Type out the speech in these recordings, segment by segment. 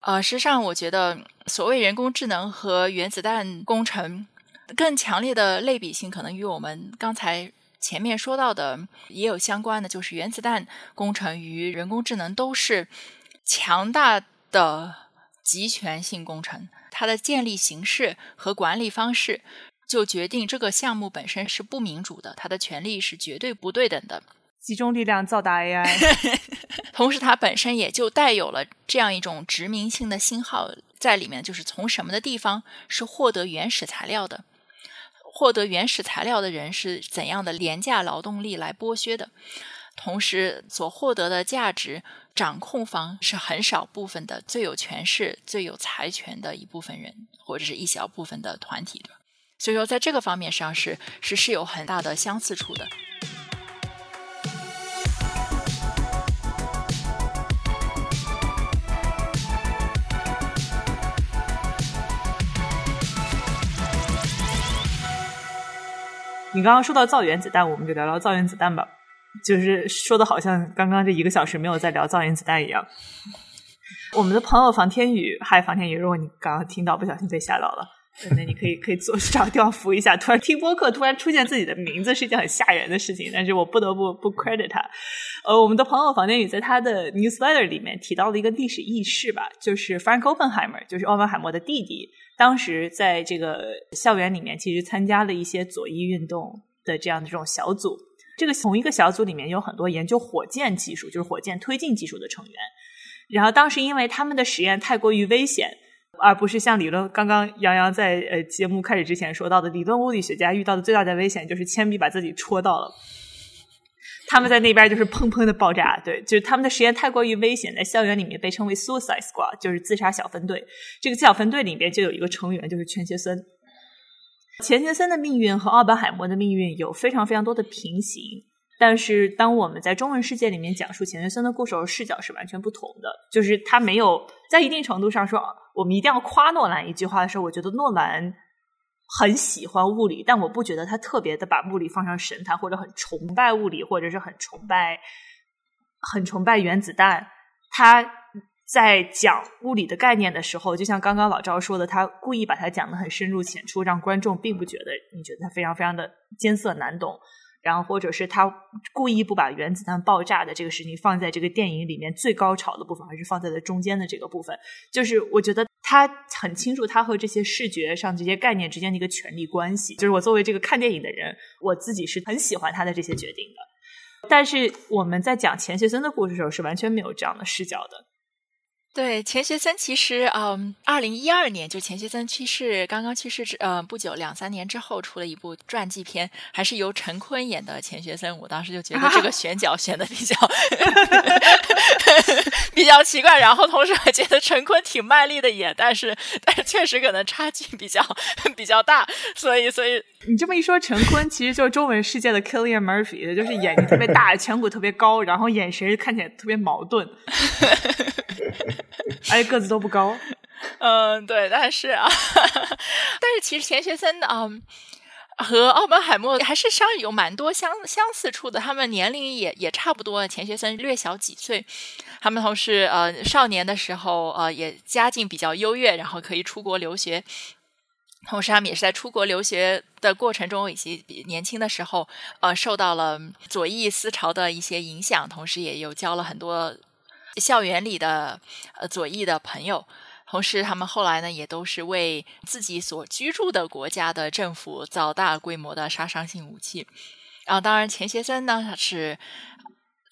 呃，实际上我觉得所谓人工智能和原子弹工程更强烈的类比性，可能与我们刚才前面说到的也有相关的，就是原子弹工程与人工智能都是强大的集权性工程，它的建立形式和管理方式就决定这个项目本身是不民主的，它的权利是绝对不对等的。集中力量造大 AI，同时它本身也就带有了这样一种殖民性的信号在里面，就是从什么的地方是获得原始材料的，获得原始材料的人是怎样的廉价劳动力来剥削的，同时所获得的价值掌控方是很少部分的最有权势、最有财权的一部分人，或者是一小部分的团体的。所以说，在这个方面上是是是有很大的相似处的。你刚刚说到造原子弹，我们就聊聊造原子弹吧。就是说的好像刚刚这一个小时没有在聊造原子弹一样。我们的朋友房天宇，嗨，房天宇，如果你刚刚听到不小心被吓到了，那你可以可以做找地方扶一下。突然听播客，突然出现自己的名字是一件很吓人的事情，但是我不得不不 credit 他。呃，我们的朋友房间宇在他的 newsletter 里面提到了一个历史轶事吧，就是 Frank Oppenheimer，就是奥本海默的弟弟。当时在这个校园里面，其实参加了一些左翼运动的这样的这种小组。这个同一个小组里面有很多研究火箭技术，就是火箭推进技术的成员。然后当时因为他们的实验太过于危险，而不是像理论刚刚杨洋在呃节目开始之前说到的，理论物理学家遇到的最大的危险就是铅笔把自己戳到了。他们在那边就是砰砰的爆炸，对，就是他们的实验太过于危险，在校园里面被称为 “suicide squad”，就是自杀小分队。这个小分队里面就有一个成员，就是钱学森。钱学森的命运和奥本海默的命运有非常非常多的平行，但是当我们在中文世界里面讲述钱学森的故事，视角是完全不同的。就是他没有在一定程度上说，我们一定要夸诺兰一句话的时候，我觉得诺兰。很喜欢物理，但我不觉得他特别的把物理放上神坛，或者很崇拜物理，或者是很崇拜、很崇拜原子弹。他在讲物理的概念的时候，就像刚刚老赵说的，他故意把它讲的很深入浅出，让观众并不觉得你觉得他非常非常的艰涩难懂。然后，或者是他故意不把原子弹爆炸的这个事情放在这个电影里面最高潮的部分，而是放在了中间的这个部分。就是我觉得。他很清楚他和这些视觉上这些概念之间的一个权力关系。就是我作为这个看电影的人，我自己是很喜欢他的这些决定的。但是我们在讲钱学森的故事的时候，是完全没有这样的视角的。对钱学森，其实嗯，二零一二年就钱学森去世，刚刚去世之呃不久，两三年之后出了一部传记片，还是由陈坤演的钱学森。我当时就觉得这个选角选的比较 比较奇怪，然后同时还觉得陈坤挺卖力的演，但是但是确实可能差距比较比较大，所以所以你这么一说，陈坤其实就是中文世界的 Killian Murphy，就是眼睛特别大，颧骨特别高，然后眼神看起来特别矛盾。而且个子都不高，嗯，对，但是啊，但是其实钱学森啊和奥本海默还是相有蛮多相相似处的，他们年龄也也差不多，钱学森略小几岁，他们同时呃少年的时候呃也家境比较优越，然后可以出国留学，同时他们也是在出国留学的过程中以及年轻的时候呃受到了左翼思潮的一些影响，同时也有交了很多。校园里的呃左翼的朋友，同时他们后来呢也都是为自己所居住的国家的政府造大规模的杀伤性武器。然后，当然钱学森呢他是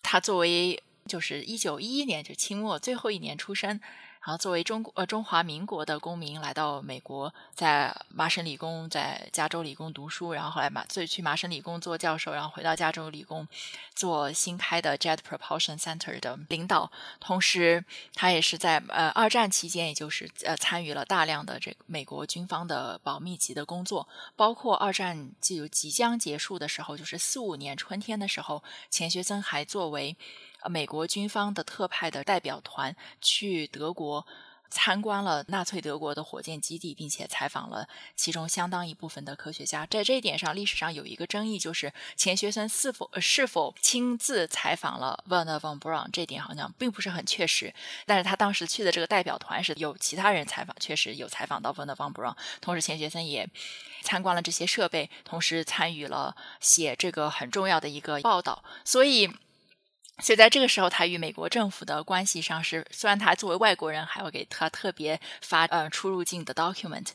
他作为就是一九一一年就清末最后一年出生。然后作为中国呃中华民国的公民来到美国，在麻省理工在加州理工读书，然后后来麻最去麻省理工做教授，然后回到加州理工做新开的 Jet Propulsion Center 的领导。同时，他也是在呃二战期间，也就是呃参与了大量的这个美国军方的保密级的工作，包括二战就即将结束的时候，就是四五年春天的时候，钱学森还作为。美国军方的特派的代表团去德国参观了纳粹德国的火箭基地，并且采访了其中相当一部分的科学家。在这一点上，历史上有一个争议，就是钱学森是否是否亲自采访了 Werner von Braun，这点好像并不是很确实。但是他当时去的这个代表团是有其他人采访，确实有采访到 Werner von Braun。同时，钱学森也参观了这些设备，同时参与了写这个很重要的一个报道。所以。所以在这个时候，他与美国政府的关系上是，虽然他作为外国人还要给他特别发呃出入境的 document，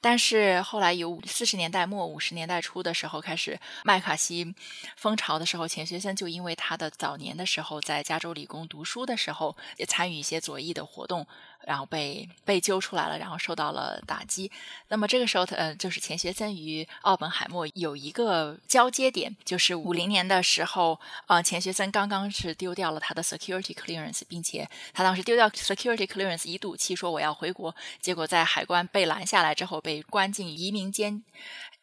但是后来有四十年代末五十年代初的时候开始麦卡锡风潮的时候，钱学森就因为他的早年的时候在加州理工读书的时候也参与一些左翼的活动。然后被被揪出来了，然后受到了打击。那么这个时候，他呃，就是钱学森与奥本海默有一个交接点，就是五零年的时候，呃，钱学森刚刚是丢掉了他的 security clearance，并且他当时丢掉 security clearance，一赌气说我要回国，结果在海关被拦下来之后，被关进移民监。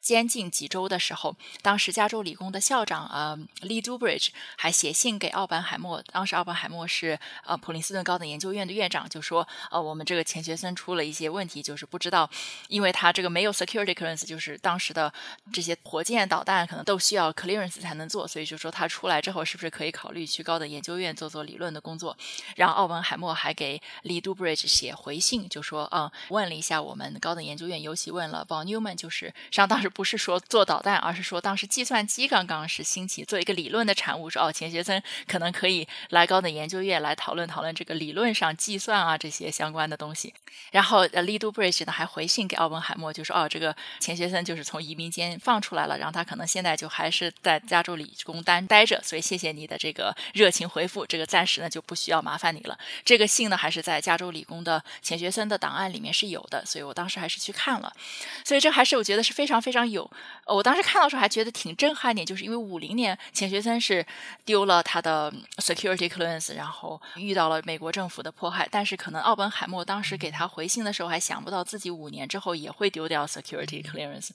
监禁几周的时候，当时加州理工的校长呃 Lee Dubridge 还写信给奥本海默，当时奥本海默是呃普林斯顿高等研究院的院长，就说呃我们这个钱学森出了一些问题，就是不知道，因为他这个没有 security clearance，就是当时的这些火箭导弹可能都需要 clearance 才能做，所以就说他出来之后是不是可以考虑去高等研究院做做理论的工作。然后奥本海默还给 Lee Dubridge 写回信，就说嗯问了一下我们高等研究院，尤其问了 von Neumann，就是上当时。不是说做导弹，而是说当时计算机刚刚是兴起，做一个理论的产物。说哦，钱学森可能可以来高等研究院来讨论讨论这个理论上计算啊这些相关的东西。然后呃，Lee Dubridge 呢还回信给奥本海默，就说哦，这个钱学森就是从移民间放出来了，然后他可能现在就还是在加州理工单待着，所以谢谢你的这个热情回复，这个暂时呢就不需要麻烦你了。这个信呢还是在加州理工的钱学森的档案里面是有的，所以我当时还是去看了。所以这还是我觉得是非常非常。有，我当时看到时候还觉得挺震撼的，就是因为五零年钱学森是丢了他的 security clearance，然后遇到了美国政府的迫害，但是可能奥本海默当时给他回信的时候还想不到自己五年之后也会丢掉 security clearance，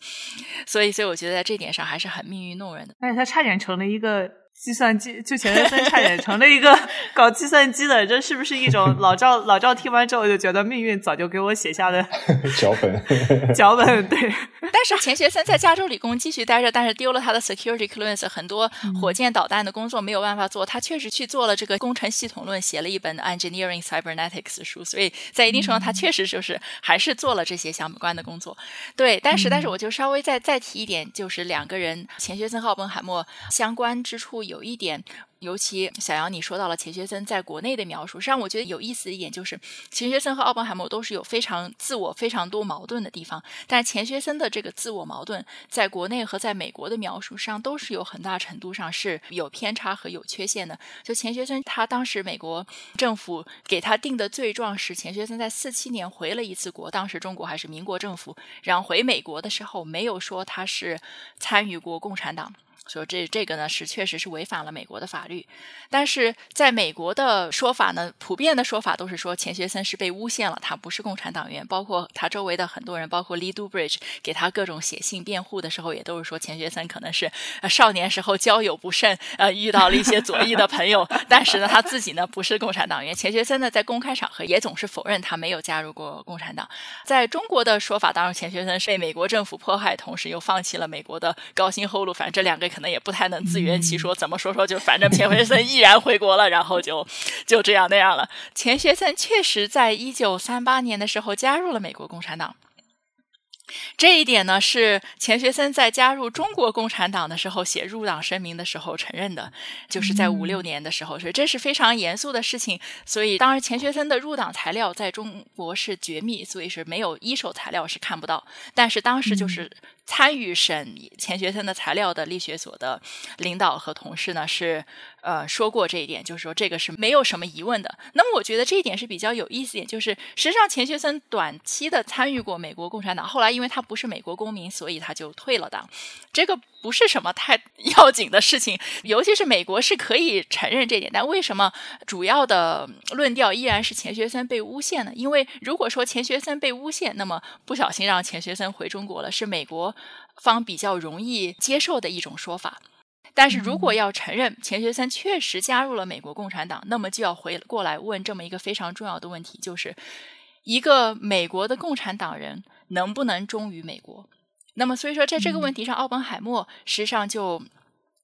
所以所以我觉得在这点上还是很命运弄人的，而且他差点成了一个。计算机就钱学森差点成了一个 搞计算机的，这是不是一种老赵？老赵听完之后就觉得命运早就给我写下的 脚本，脚本对。但是钱学森在加州理工继续待着，但是丢了他的 security clearance，很多火箭导弹的工作没有办法做。他确实去做了这个工程系统论，写了一本 engineering cybernetics 书，所以在一定程度上，他确实就是还是做了这些相关的工作。对，但是但是我就稍微再再提一点，就是两个人钱学森和奥本海默相关之处。有一点。尤其小杨，你说到了钱学森在国内的描述，实际上我觉得有意思的一点就是，钱学森和奥本海默都是有非常自我、非常多矛盾的地方。但钱学森的这个自我矛盾，在国内和在美国的描述上都是有很大程度上是有偏差和有缺陷的。就钱学森，他当时美国政府给他定的罪状是，钱学森在四七年回了一次国，当时中国还是民国政府，然后回美国的时候没有说他是参与过共产党。说这这个呢是确实是违反了美国的法律，但是在美国的说法呢，普遍的说法都是说钱学森是被诬陷了，他不是共产党员。包括他周围的很多人，包括 Lee Dubridge 给他各种写信辩护的时候，也都是说钱学森可能是少年时候交友不慎，呃，遇到了一些左翼的朋友。但是呢，他自己呢不是共产党员。钱学森呢在公开场合也总是否认他没有加入过共产党。在中国的说法，当中钱学森是被美国政府迫害，同时又放弃了美国的高薪厚禄，反正这两个。可能也不太能自圆其说，怎么说说就反正钱学森毅然回国了，然后就就这样那样了。钱学森确实在一九三八年的时候加入了美国共产党。这一点呢，是钱学森在加入中国共产党的时候写入党声明的时候承认的，就是在五六年的时候，所以这是非常严肃的事情。所以当时钱学森的入党材料在中国是绝密，所以是没有一手材料是看不到。但是当时就是参与审钱学森的材料的力学所的领导和同事呢是。呃，说过这一点，就是说这个是没有什么疑问的。那么我觉得这一点是比较有意思点，就是实际上钱学森短期的参与过美国共产党，后来因为他不是美国公民，所以他就退了党。这个不是什么太 要紧的事情，尤其是美国是可以承认这点。但为什么主要的论调依然是钱学森被诬陷呢？因为如果说钱学森被诬陷，那么不小心让钱学森回中国了，是美国方比较容易接受的一种说法。但是如果要承认钱学森确实加入了美国共产党，那么就要回过来问这么一个非常重要的问题，就是一个美国的共产党人能不能忠于美国？那么，所以说，在这个问题上，奥本海默实际上就。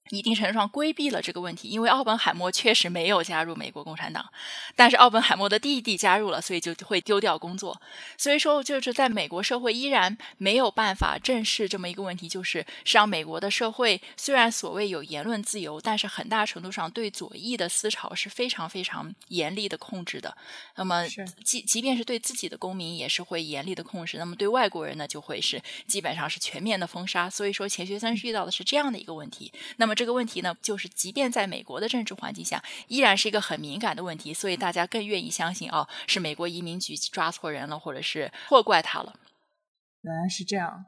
一定程度上规避了这个问题，因为奥本海默确实没有加入美国共产党，但是奥本海默的弟弟加入了，所以就会丢掉工作。所以说，就是在美国社会依然没有办法正视这么一个问题，就是实际上美国的社会虽然所谓有言论自由，但是很大程度上对左翼的思潮是非常非常严厉的控制的。那么，即即便是对自己的公民也是会严厉的控制，那么对外国人呢，就会是基本上是全面的封杀。所以说，钱学森遇到的是这样的一个问题。那么。这个问题呢，就是即便在美国的政治环境下，依然是一个很敏感的问题，所以大家更愿意相信哦，是美国移民局抓错人了，或者是错怪他了。原来是这样。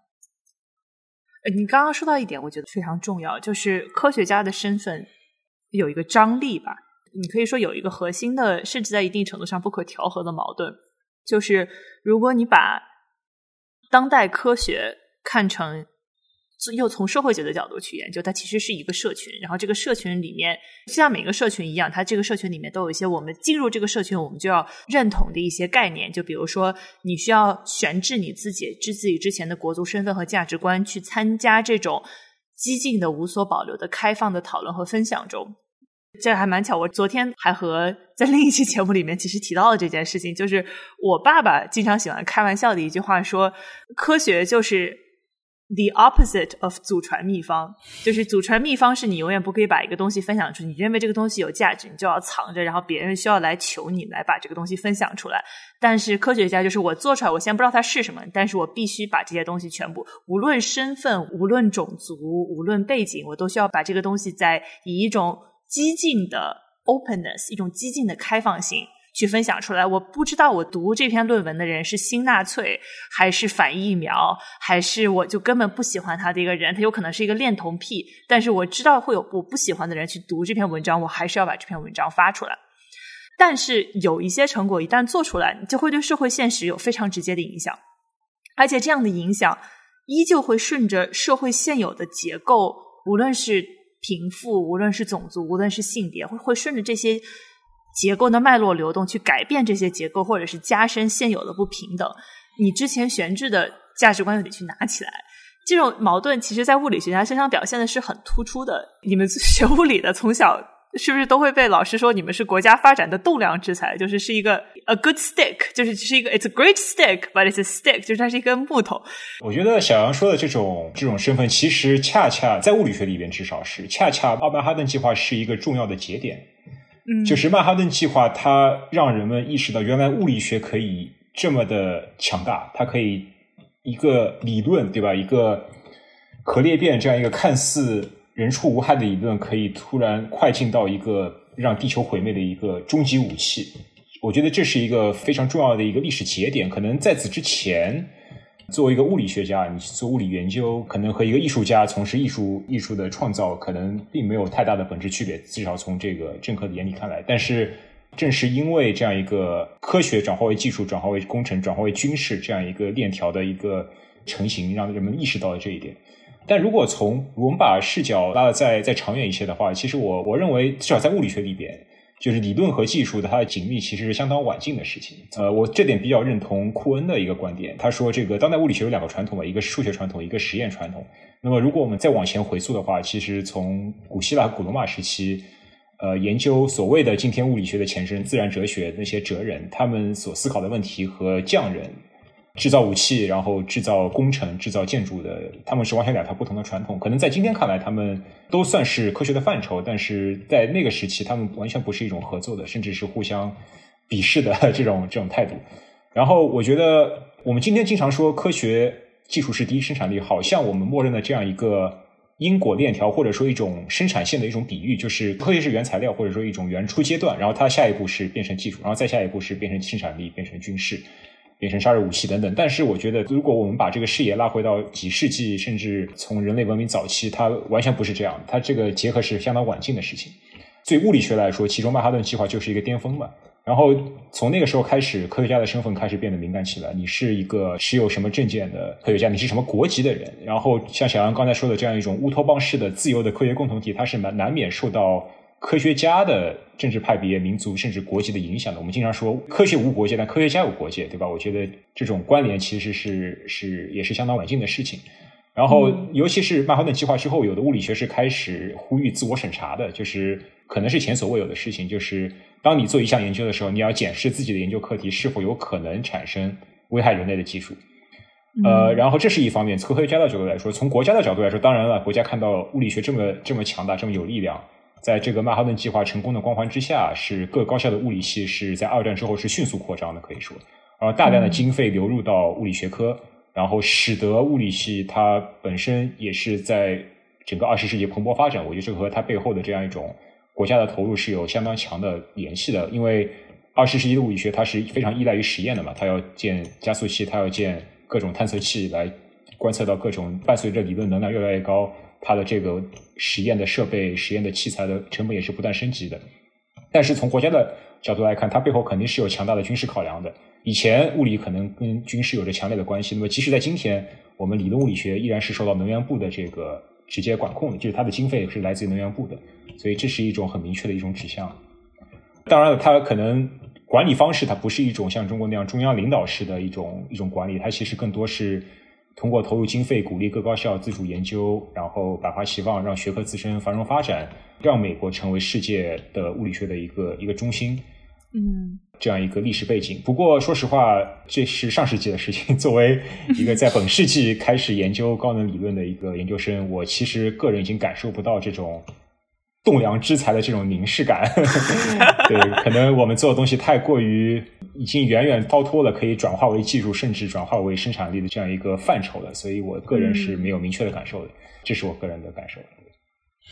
你刚刚说到一点，我觉得非常重要，就是科学家的身份有一个张力吧？你可以说有一个核心的，甚至在一定程度上不可调和的矛盾，就是如果你把当代科学看成。又从社会学的角度去研究，它其实是一个社群。然后这个社群里面，就像每个社群一样，它这个社群里面都有一些我们进入这个社群我们就要认同的一些概念。就比如说，你需要悬置你自己之自己之前的国族身份和价值观，去参加这种激进的、无所保留的、开放的讨论和分享中。这还蛮巧，我昨天还和在另一期节目里面其实提到了这件事情，就是我爸爸经常喜欢开玩笑的一句话说：“科学就是。” The opposite of 祖传秘方，就是祖传秘方是你永远不可以把一个东西分享出去。你认为这个东西有价值，你就要藏着，然后别人需要来求你来把这个东西分享出来。但是科学家就是我做出来，我先不知道它是什么，但是我必须把这些东西全部，无论身份、无论种族、无论背景，我都需要把这个东西在以一种激进的 openness，一种激进的开放性。去分享出来，我不知道我读这篇论文的人是新纳粹，还是反疫苗，还是我就根本不喜欢他的一个人，他有可能是一个恋童癖。但是我知道会有我不喜欢的人去读这篇文章，我还是要把这篇文章发出来。但是有一些成果一旦做出来，就会对社会现实有非常直接的影响，而且这样的影响依旧会顺着社会现有的结构，无论是贫富，无论是种族，无论是性别，会会顺着这些。结构的脉络流动，去改变这些结构，或者是加深现有的不平等。你之前悬置的价值观又得去拿起来。这种矛盾，其实在物理学家身上表现的是很突出的。你们 学物理的，从小是不是都会被老师说你们是国家发展的栋梁之才？就是是一个 a good stick，就是是一个 it's a great stick，but it's a stick，就是它是一根木头。我觉得小杨说的这种这种身份，其实恰恰在物理学里边，至少是恰恰奥曼哈顿计划是一个重要的节点。就是曼哈顿计划，它让人们意识到，原来物理学可以这么的强大，它可以一个理论，对吧？一个核裂变这样一个看似人畜无害的理论，可以突然快进到一个让地球毁灭的一个终极武器。我觉得这是一个非常重要的一个历史节点。可能在此之前。作为一个物理学家，你去做物理研究，可能和一个艺术家从事艺术艺术的创造，可能并没有太大的本质区别。至少从这个政客的眼里看来，但是正是因为这样一个科学转化为技术、转化为工程、转化为军事这样一个链条的一个成型，让人们意识到了这一点。但如果从我们把视角拉的再再长远一些的话，其实我我认为，至少在物理学里边。就是理论和技术的它的紧密其实是相当晚近的事情。呃，我这点比较认同库恩的一个观点。他说，这个当代物理学有两个传统吧，一个是数学传统，一个实验传统。那么，如果我们再往前回溯的话，其实从古希腊、古罗马时期，呃，研究所谓的今天物理学的前身——自然哲学，那些哲人他们所思考的问题和匠人。制造武器，然后制造工程、制造建筑的，他们是完全两套不同的传统。可能在今天看来，他们都算是科学的范畴，但是在那个时期，他们完全不是一种合作的，甚至是互相鄙视的这种这种态度。然后，我觉得我们今天经常说科学技术是第一生产力，好像我们默认的这样一个因果链条，或者说一种生产线的一种比喻，就是科学是原材料，或者说一种原初阶段，然后它下一步是变成技术，然后再下一步是变成生产力，变成军事。变成杀人武器等等，但是我觉得，如果我们把这个视野拉回到几世纪，甚至从人类文明早期，它完全不是这样。它这个结合是相当晚近的事情。对物理学来说，其中曼哈顿计划就是一个巅峰嘛。然后从那个时候开始，科学家的身份开始变得敏感起来。你是一个持有什么证件的科学家？你是什么国籍的人？然后像小杨刚才说的这样一种乌托邦式的自由的科学共同体，它是难难免受到科学家的政治派别、民族甚至国籍的影响的。我们经常说科学无国界，但科学家有国界，对吧？我觉得这种关联其实是是也是相当稳定的事情。然后，尤其是曼哈顿计划之后，有的物理学是开始呼吁自我审查的，就是可能是前所未有的事情。就是当你做一项研究的时候，你要检视自己的研究课题是否有可能产生危害人类的技术。呃，然后这是一方面，从科学家的角度来说，从国家的角度来说，当然了，国家看到物理学这么这么强大，这么有力量。在这个曼哈顿计划成功的光环之下，是各高校的物理系是在二战之后是迅速扩张的，可以说，然后大量的经费流入到物理学科，然后使得物理系它本身也是在整个二十世纪蓬勃发展。我觉得这个和它背后的这样一种国家的投入是有相当强的联系的，因为二十世纪的物理学它是非常依赖于实验的嘛，它要建加速器，它要建各种探测器来观测到各种伴随着理论能量越来越高。它的这个实验的设备、实验的器材的成本也是不断升级的。但是从国家的角度来看，它背后肯定是有强大的军事考量的。以前物理可能跟军事有着强烈的关系，那么即使在今天，我们理论物理学依然是受到能源部的这个直接管控的，就是它的经费是来自于能源部的。所以这是一种很明确的一种指向。当然了，它可能管理方式它不是一种像中国那样中央领导式的一种一种管理，它其实更多是。通过投入经费，鼓励各高校自主研究，然后百花齐放，让学科自身繁荣发展，让美国成为世界的物理学的一个一个中心。嗯，这样一个历史背景。不过，说实话，这是上世纪的事情。作为一个在本世纪开始研究高能理论的一个研究生，我其实个人已经感受不到这种。栋梁之才的这种凝视感，对，可能我们做的东西太过于已经远远超脱了可以转化为技术，甚至转化为生产力的这样一个范畴了，所以我个人是没有明确的感受的，这是我个人的感受。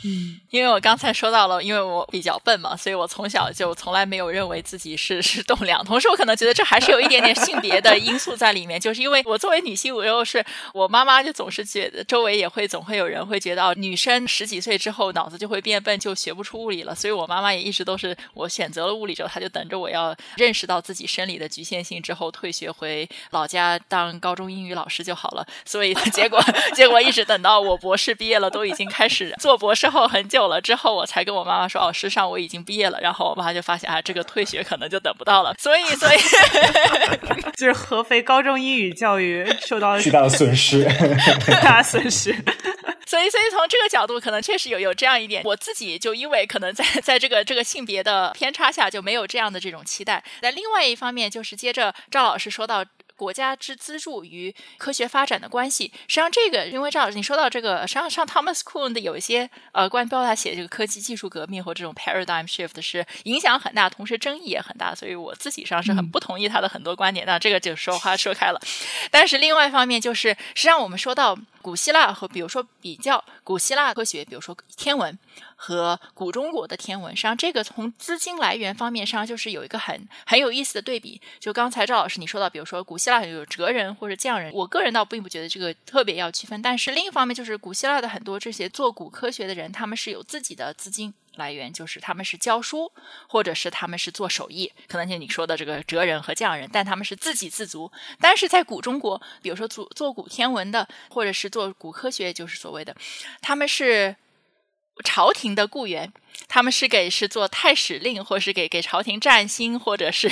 嗯，因为我刚才说到了，因为我比较笨嘛，所以我从小就从来没有认为自己是是栋梁。同时，我可能觉得这还是有一点点性别的因素在里面，就是因为我作为女性，我又是我妈妈就总是觉得周围也会总会有人会觉得，女生十几岁之后脑子就会变笨，就学不出物理了。所以我妈妈也一直都是我选择了物理之后，她就等着我要认识到自己生理的局限性之后，退学回老家当高中英语老师就好了。所以结果 结果一直等到我博士毕业了，都已经开始做博士。后很久了之后，我才跟我妈妈说：“哦，事实际上我已经毕业了。”然后我妈就发现啊，这个退学可能就等不到了。所以，所以 就是合肥高中英语教育受到了巨大的损失，大损失。所以，所以从这个角度，可能确实有有这样一点。我自己就因为可能在 在这个这个性别的偏差下，就没有这样的这种期待。那另外一方面，就是接着赵老师说到。国家之资助与科学发展的关系，实际上这个，因为赵老师你说到这个，实际上上 Thomas Kuhn 的有一些呃，关于包括他写这个科技技术革命或这种 paradigm shift 是影响很大，同时争议也很大，所以我自己上是很不同意他的很多观点。那这个就说话说开了。但是另外一方面就是，实际上我们说到古希腊和比如说比较古希腊科学，比如说天文。和古中国的天文，实际上这个从资金来源方面上就是有一个很很有意思的对比。就刚才赵老师你说到，比如说古希腊有哲人或者匠人，我个人倒并不觉得这个特别要区分。但是另一方面，就是古希腊的很多这些做古科学的人，他们是有自己的资金来源，就是他们是教书，或者是他们是做手艺，可能像你说的这个哲人和匠人，但他们是自给自足。但是在古中国，比如说做做古天文的，或者是做古科学，就是所谓的，他们是。朝廷的雇员，他们是给是做太史令，或是给给朝廷占星，或者是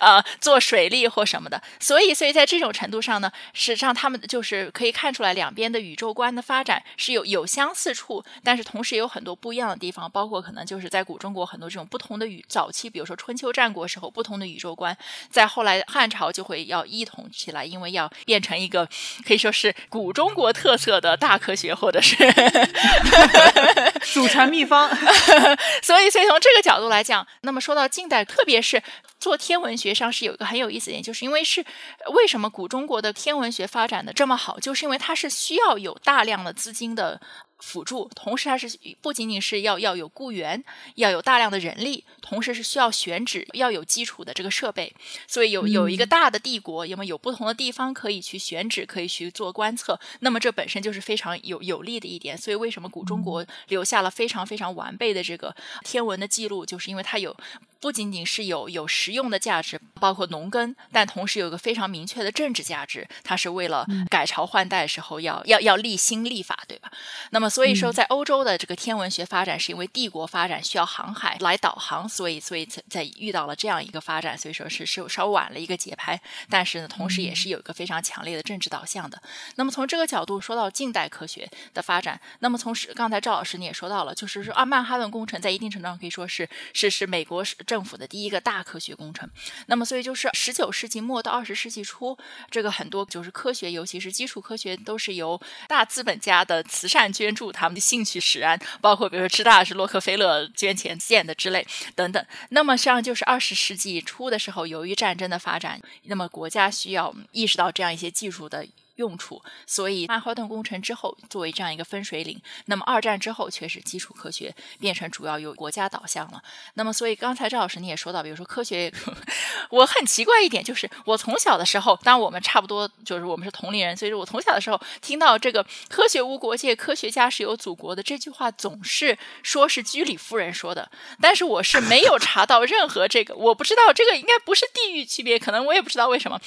呃做水利或什么的。所以，所以在这种程度上呢，实际上他们就是可以看出来，两边的宇宙观的发展是有有相似处，但是同时也有很多不一样的地方。包括可能就是在古中国很多这种不同的宇早期，比如说春秋战国时候不同的宇宙观，在后来汉朝就会要一统起来，因为要变成一个可以说是古中国特色的大科学，或者是。祖传秘方，所以，所以从这个角度来讲，那么说到近代，特别是做天文学上是有一个很有意思点，就是因为是为什么古中国的天文学发展的这么好，就是因为它是需要有大量的资金的。辅助，同时它是不仅仅是要要有雇员，要有大量的人力，同时是需要选址，要有基础的这个设备。所以有有一个大的帝国，因为有不同的地方可以去选址，可以去做观测，那么这本身就是非常有有利的一点。所以为什么古中国留下了非常非常完备的这个天文的记录，就是因为它有。不仅仅是有有实用的价值，包括农耕，但同时有一个非常明确的政治价值，它是为了改朝换代时候要要要立新立法，对吧？那么所以说，在欧洲的这个天文学发展，是因为帝国发展需要航海来导航，所以所以在在遇到了这样一个发展，所以说是是稍晚了一个节拍，但是呢，同时也是有一个非常强烈的政治导向的。那么从这个角度说到近代科学的发展，那么从是刚才赵老师你也说到了，就是说啊，曼哈顿工程在一定程度上可以说是是是美国政府的第一个大科学工程。那么所以就是十九世纪末到二十世纪初，这个很多就是科学，尤其是基础科学，都是由大资本家的慈善捐助，他们的兴趣使然，包括比如说吃大是洛克菲勒捐钱建的之类等等。那么实际上就是二十世纪初的时候，由于战争的发展，那么国家需要意识到这样一些技术的。用处，所以曼哈顿工程之后作为这样一个分水岭，那么二战之后却是基础科学变成主要由国家导向了。那么，所以刚才赵老师你也说到，比如说科学，我很奇怪一点就是，我从小的时候，当然我们差不多就是我们是同龄人，所以说我从小的时候听到这个“科学无国界，科学家是有祖国的”这句话，总是说是居里夫人说的，但是我是没有查到任何这个，我不知道这个应该不是地域区别，可能我也不知道为什么。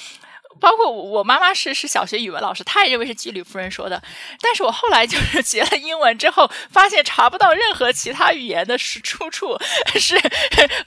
包括我，我妈妈是是小学语文老师，她也认为是居里夫人说的。但是我后来就是学了英文之后，发现查不到任何其他语言的是出处是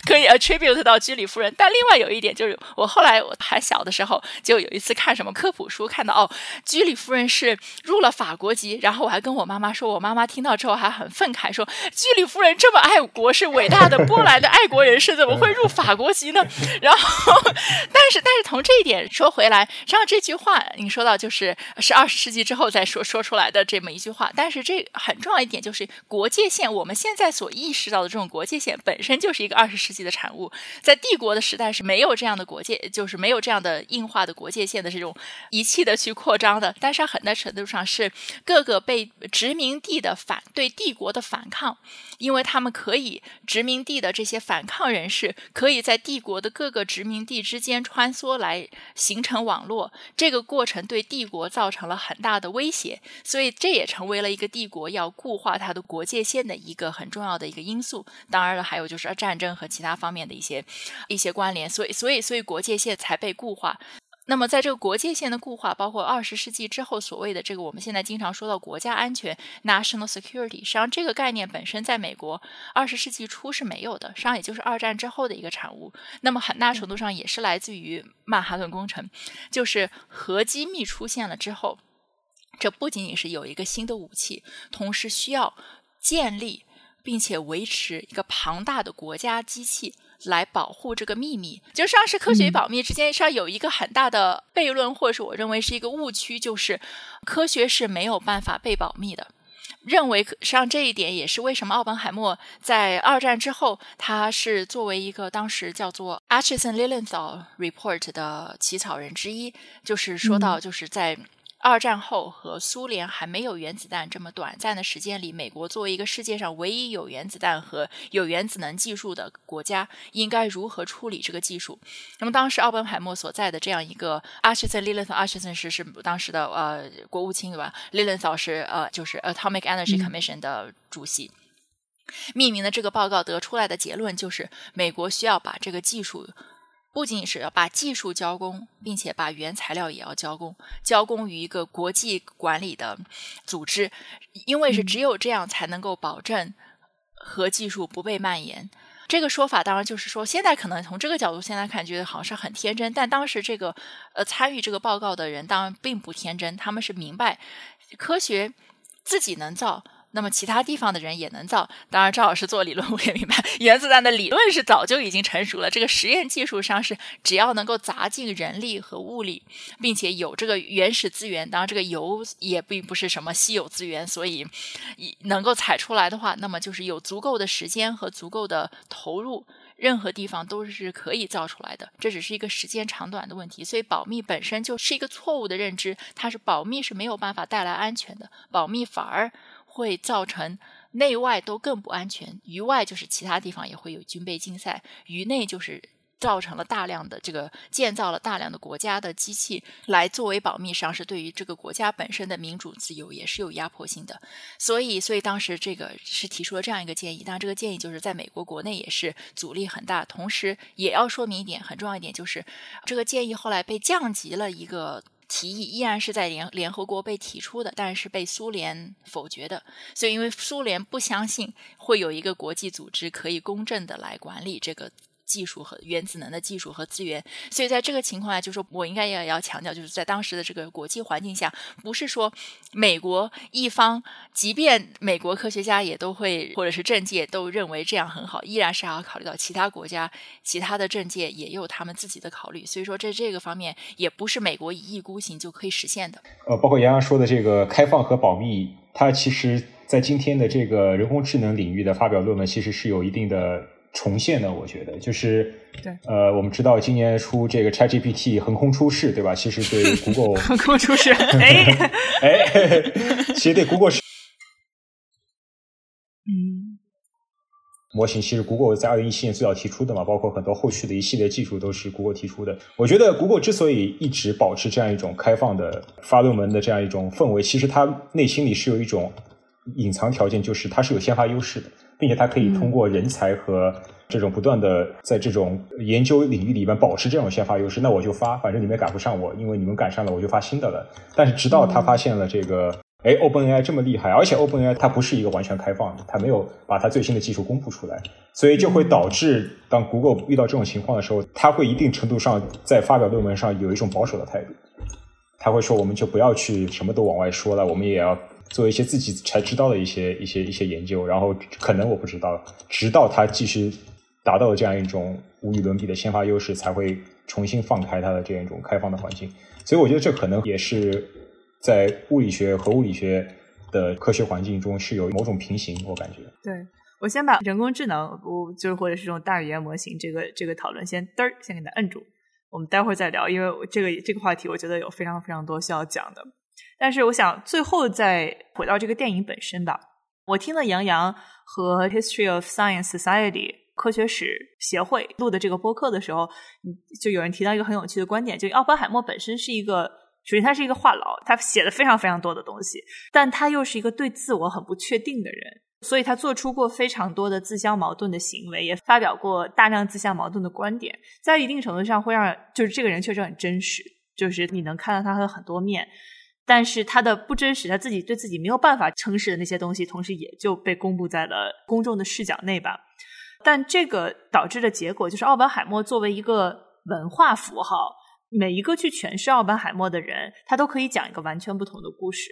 可以 attribute 到居里夫人。但另外有一点就是，我后来我还小的时候，就有一次看什么科普书，看到哦，居里夫人是入了法国籍。然后我还跟我妈妈说，我妈妈听到之后还很愤慨，说居里夫人这么爱国，是伟大的波兰的爱国人士，怎么会入法国籍呢？然后，但是但是从这一点说回来。然后这句话，你说到就是是二十世纪之后再说说出来的这么一句话，但是这很重要一点就是国界线，我们现在所意识到的这种国界线本身就是一个二十世纪的产物，在帝国的时代是没有这样的国界，就是没有这样的硬化的国界线的这种仪器的去扩张的，但是很大程度上是各个被殖民地的反对帝国的反抗，因为他们可以殖民地的这些反抗人士可以在帝国的各个殖民地之间穿梭来形成。网络这个过程对帝国造成了很大的威胁，所以这也成为了一个帝国要固化它的国界线的一个很重要的一个因素。当然了，还有就是战争和其他方面的一些一些关联，所以所以所以国界线才被固化。那么，在这个国界线的固化，包括二十世纪之后所谓的这个我们现在经常说到国家安全 （national security），实际上这个概念本身在美国二十世纪初是没有的，实际上也就是二战之后的一个产物。那么很大程度上也是来自于曼哈顿工程，就是核机密出现了之后，这不仅仅是有一个新的武器，同时需要建立并且维持一个庞大的国家机器。来保护这个秘密，就是上是科学与保密之间是要有一个很大的悖论，或者是我认为是一个误区，就是科学是没有办法被保密的。认为上这一点也是为什么奥本海默在二战之后，他是作为一个当时叫做 Atchison-Lilienthal Report 的起草人之一，就是说到就是在。二战后和苏联还没有原子弹这么短暂的时间里，美国作为一个世界上唯一有原子弹和有原子能技术的国家，应该如何处理这个技术？那么当时奥本海默所在的这样一个阿什森什森是是当时的呃国务卿对吧？Lilienthal 是呃就是 Atomic Energy Commission 的主席，命名的这个报告得出来的结论就是，美国需要把这个技术。不仅仅是要把技术交工，并且把原材料也要交工，交工于一个国际管理的组织，因为是只有这样才能够保证核技术不被蔓延。这个说法当然就是说，现在可能从这个角度现在看，觉得好像是很天真，但当时这个呃参与这个报告的人当然并不天真，他们是明白科学自己能造。那么其他地方的人也能造，当然赵老师做理论我也明白，原子弹的理论是早就已经成熟了。这个实验技术上是只要能够砸进人力和物力，并且有这个原始资源，当然这个油也并不是什么稀有资源，所以能够采出来的话，那么就是有足够的时间和足够的投入，任何地方都是可以造出来的。这只是一个时间长短的问题，所以保密本身就是一个错误的认知，它是保密是没有办法带来安全的，保密反而。会造成内外都更不安全，于外就是其他地方也会有军备竞赛，于内就是造成了大量的这个建造了大量的国家的机器来作为保密上是对于这个国家本身的民主自由也是有压迫性的，所以所以当时这个是提出了这样一个建议，当然这个建议就是在美国国内也是阻力很大，同时也要说明一点很重要一点就是这个建议后来被降级了一个。提议依然是在联联合国被提出的，但是被苏联否决的。所以，因为苏联不相信会有一个国际组织可以公正的来管理这个。技术和原子能的技术和资源，所以在这个情况下，就是说我应该也要强调，就是在当时的这个国际环境下，不是说美国一方，即便美国科学家也都会，或者是政界都认为这样很好，依然是要考虑到其他国家、其他的政界也有他们自己的考虑。所以说，在这个方面，也不是美国一意孤行就可以实现的。呃，包括杨洋说的这个开放和保密，它其实在今天的这个人工智能领域的发表论文，其实是有一定的。重现的，我觉得就是对，呃，我们知道今年初这个 ChatGPT 横空出世，对吧？其实对 Google 横空出世，哎哎，其实对 Google 是，嗯，模型其实 Google 在二零一七年最早提出的嘛，包括很多后续的一系列技术都是 Google 提出的。我觉得 Google 之所以一直保持这样一种开放的发论文的这样一种氛围，其实它内心里是有一种隐藏条件，就是它是有先发优势的。并且它可以通过人才和这种不断的在这种研究领域里边保持这种先发优势，那我就发，反正你们赶不上我，因为你们赶上了，我就发新的了。但是直到他发现了这个，哎，OpenAI 这么厉害，而且 OpenAI 它不是一个完全开放的，它没有把它最新的技术公布出来，所以就会导致当 Google 遇到这种情况的时候，它会一定程度上在发表论文上有一种保守的态度，他会说我们就不要去什么都往外说了，我们也要。做一些自己才知道的一些一些一些研究，然后可能我不知道，直到他继续达到了这样一种无与伦比的先发优势，才会重新放开它的这样一种开放的环境。所以我觉得这可能也是在物理学和物理学的科学环境中是有某种平行。我感觉，对我先把人工智能，不就是或者是这种大语言模型这个这个讨论先嘚儿先给它摁住，我们待会儿再聊，因为这个这个话题我觉得有非常非常多需要讲的。但是我想最后再回到这个电影本身吧。我听了杨洋和 History of Science Society 科学史协会录的这个播客的时候，就有人提到一个很有趣的观点，就奥本海默本身是一个，首先他是一个话痨，他写了非常非常多的东西，但他又是一个对自我很不确定的人，所以他做出过非常多的自相矛盾的行为，也发表过大量自相矛盾的观点，在一定程度上会让就是这个人确实很真实，就是你能看到他的很多面。但是他的不真实，他自己对自己没有办法诚实的那些东西，同时也就被公布在了公众的视角内吧。但这个导致的结果就是，奥本海默作为一个文化符号，每一个去诠释奥本海默的人，他都可以讲一个完全不同的故事。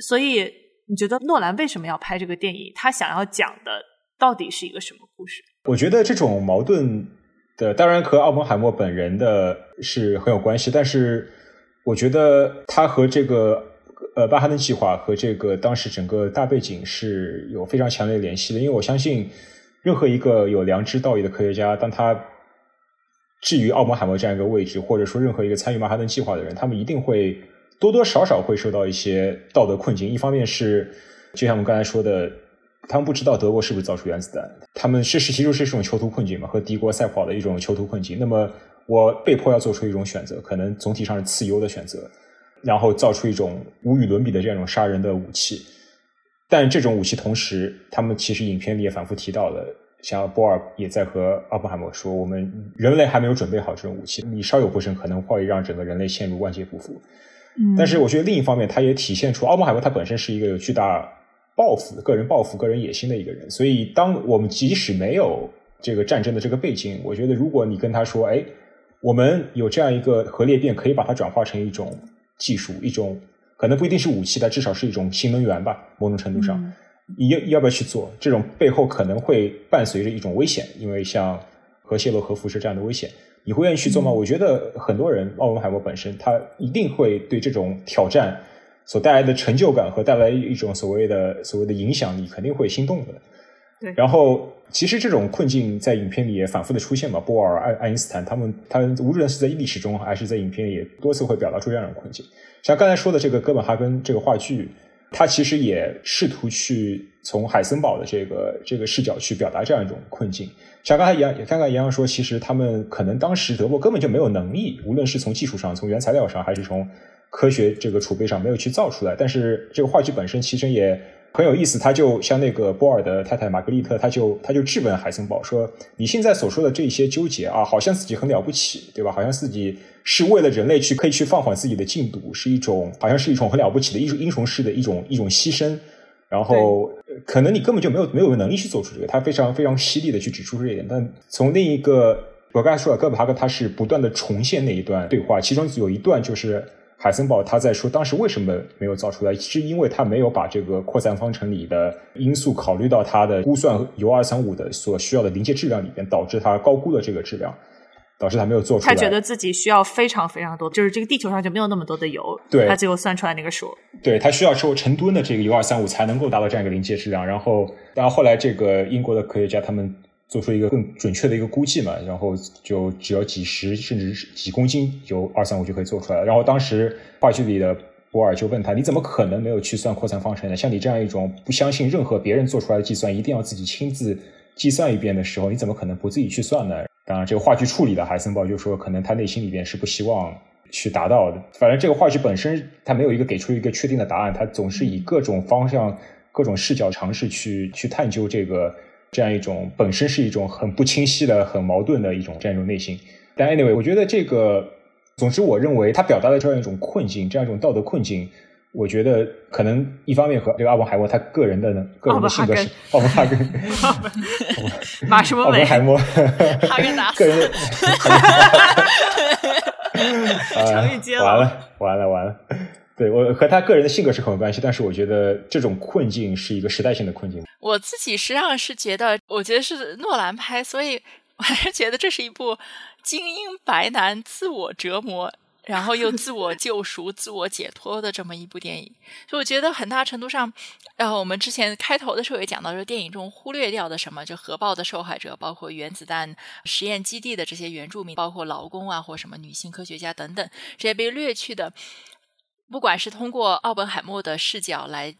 所以，你觉得诺兰为什么要拍这个电影？他想要讲的到底是一个什么故事？我觉得这种矛盾的，当然和奥本海默本人的是很有关系，但是。我觉得他和这个呃巴哈登计划和这个当时整个大背景是有非常强烈联系的，因为我相信任何一个有良知道义的科学家，当他置于奥本海默这样一个位置，或者说任何一个参与曼哈顿计划的人，他们一定会多多少少会受到一些道德困境。一方面是就像我们刚才说的，他们不知道德国是不是造出原子弹，他们是是其实是一种囚徒困境嘛，和敌国赛跑的一种囚徒困境。那么。我被迫要做出一种选择，可能总体上是次优的选择，然后造出一种无与伦比的这种杀人的武器。但这种武器同时，他们其实影片里也反复提到了，像波尔也在和奥本海默说，我们人类还没有准备好这种武器，你稍有不慎，可能会让整个人类陷入万劫不复。但是我觉得另一方面，它也体现出奥本海默他本身是一个有巨大抱负、个人抱负、个人野心的一个人。所以，当我们即使没有这个战争的这个背景，我觉得如果你跟他说，哎。我们有这样一个核裂变，可以把它转化成一种技术，一种可能不一定是武器，但至少是一种新能源吧。某种程度上，你要要不要去做？这种背后可能会伴随着一种危险，因为像核泄漏、核辐射这样的危险，你会愿意去做吗？我觉得很多人，奥本海默本身，他一定会对这种挑战所带来的成就感和带来一种所谓的所谓的影响力，肯定会心动的。然后，其实这种困境在影片里也反复的出现嘛。波尔、爱爱因斯坦他们，他无论是在历史中还是在影片里，也多次会表达出这样的困境。像刚才说的这个哥本哈根这个话剧，它其实也试图去从海森堡的这个这个视角去表达这样一种困境。像刚才杨刚刚杨洋说，其实他们可能当时德国根本就没有能力，无论是从技术上、从原材料上，还是从科学这个储备上，没有去造出来。但是这个话剧本身其实也。很有意思，他就像那个波尔的太太玛格丽特，他就他就质问海森堡说：“你现在所说的这些纠结啊，好像自己很了不起，对吧？好像自己是为了人类去可以去放缓自己的进度，是一种好像是一种很了不起的英雄英雄式的一种一种牺牲。然后可能你根本就没有没有能力去做出这个，他非常非常犀利的去指出这一点。但从另一个，我刚才说了，哥本哈根他是不断的重现那一段对话，其中有一段就是海森堡他在说当时为什么没有造出来，是因为他没有把这个扩散方程里的因素考虑到他的估算铀二三五的所需要的临界质量里边，导致他高估了这个质量。导致他没有做出来。他觉得自己需要非常非常多，就是这个地球上就没有那么多的油。对，他最后算出来那个数。对他需要抽成吨的这个铀二三五才能够达到这样一个临界质量。然后，然后后来这个英国的科学家他们做出一个更准确的一个估计嘛，然后就只要几十甚至几公斤就二三五就可以做出来了。然后当时话剧里的波尔就问他：“你怎么可能没有去算扩散方程呢？像你这样一种不相信任何别人做出来的计算，一定要自己亲自计算一遍的时候，你怎么可能不自己去算呢？”当然，这个话剧处理的海森堡就说，可能他内心里边是不希望去达到的。反正这个话剧本身，他没有一个给出一个确定的答案，他总是以各种方向、各种视角尝试去去探究这个这样一种本身是一种很不清晰的、很矛盾的一种这样一种内心。但 anyway，我觉得这个，总之，我认为他表达的这样一种困境，这样一种道德困境。我觉得可能一方面和这个奥本海默他个人的个人的性格是奥本 哈根，马什么奥本海默，哈根 达个人的，成语接了，完了完了完了，对我和他个人的性格是很有关系，但是我觉得这种困境是一个时代性的困境。我自己实际上是觉得，我觉得是诺兰拍，所以我还是觉得这是一部精英白男自我折磨。然后又自我救赎、自我解脱的这么一部电影，所以我觉得很大程度上，然呃，我们之前开头的时候也讲到，说电影中忽略掉的什么，就核爆的受害者，包括原子弹实验基地的这些原住民，包括劳工啊，或什么女性科学家等等，这些被掠去的，不管是通过奥本海默的视角来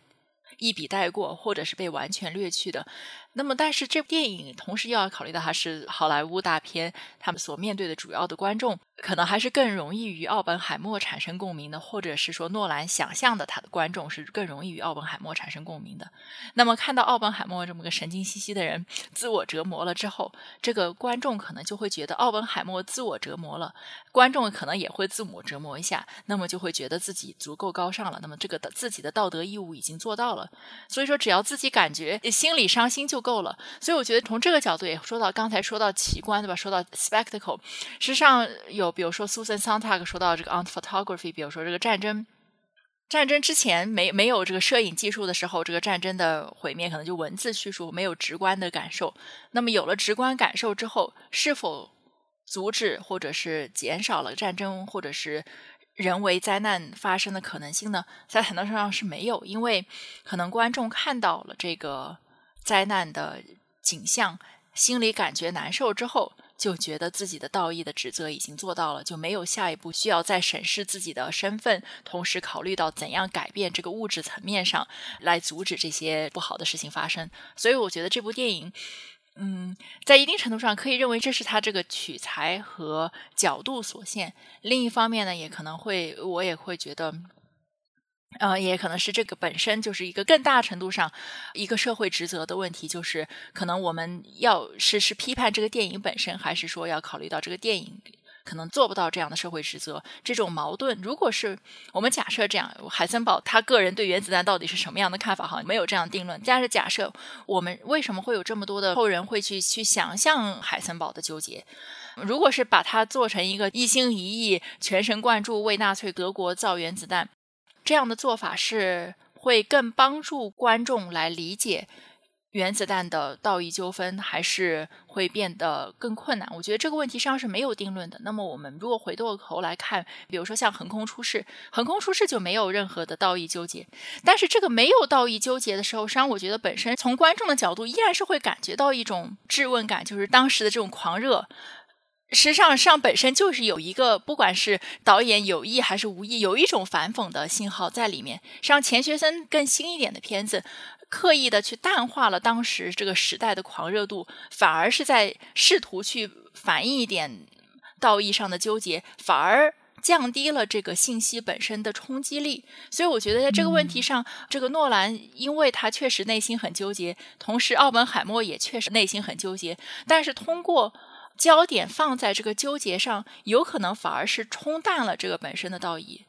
一笔带过，或者是被完全略去的。那么，但是这部电影同时又要考虑到它是好莱坞大片，他们所面对的主要的观众。可能还是更容易与奥本海默产生共鸣的，或者是说诺兰想象的他的观众是更容易与奥本海默产生共鸣的。那么看到奥本海默这么个神经兮兮的人自我折磨了之后，这个观众可能就会觉得奥本海默自我折磨了，观众可能也会自我折磨一下，那么就会觉得自己足够高尚了，那么这个的自己的道德义务已经做到了。所以说，只要自己感觉心里伤心就够了。所以我觉得从这个角度也说到刚才说到奇观对吧？说到 spectacle，实际上有。比如说，Susan Sontag 说到这个 on photography，比如说这个战争，战争之前没没有这个摄影技术的时候，这个战争的毁灭可能就文字叙述，没有直观的感受。那么有了直观感受之后，是否阻止或者是减少了战争或者是人为灾难发生的可能性呢？在很多上是没有，因为可能观众看到了这个灾难的景象，心里感觉难受之后。就觉得自己的道义的职责已经做到了，就没有下一步需要再审视自己的身份，同时考虑到怎样改变这个物质层面上来阻止这些不好的事情发生。所以我觉得这部电影，嗯，在一定程度上可以认为这是他这个取材和角度所限。另一方面呢，也可能会我也会觉得。呃，也可能是这个本身就是一个更大程度上一个社会职责的问题，就是可能我们要是是批判这个电影本身，还是说要考虑到这个电影可能做不到这样的社会职责，这种矛盾。如果是我们假设这样，海森堡他个人对原子弹到底是什么样的看法，哈没有这样定论。但是假设我们为什么会有这么多的后人会去去想象海森堡的纠结？如果是把它做成一个一心一意、全神贯注为纳粹德国造原子弹。这样的做法是会更帮助观众来理解原子弹的道义纠纷，还是会变得更困难？我觉得这个问题上是没有定论的。那么，我们如果回过头来看，比如说像横空出世，横空出世就没有任何的道义纠结。但是，这个没有道义纠结的时候，实际上我觉得本身从观众的角度依然是会感觉到一种质问感，就是当时的这种狂热。实际上，上本身就是有一个，不管是导演有意还是无意，有一种反讽的信号在里面。实际上，钱学森更新一点的片子，刻意的去淡化了当时这个时代的狂热度，反而是在试图去反映一点道义上的纠结，反而降低了这个信息本身的冲击力。所以，我觉得在这个问题上，这个诺兰，因为他确实内心很纠结，同时奥本海默也确实内心很纠结，但是通过。焦点放在这个纠结上，有可能反而是冲淡了这个本身的道义。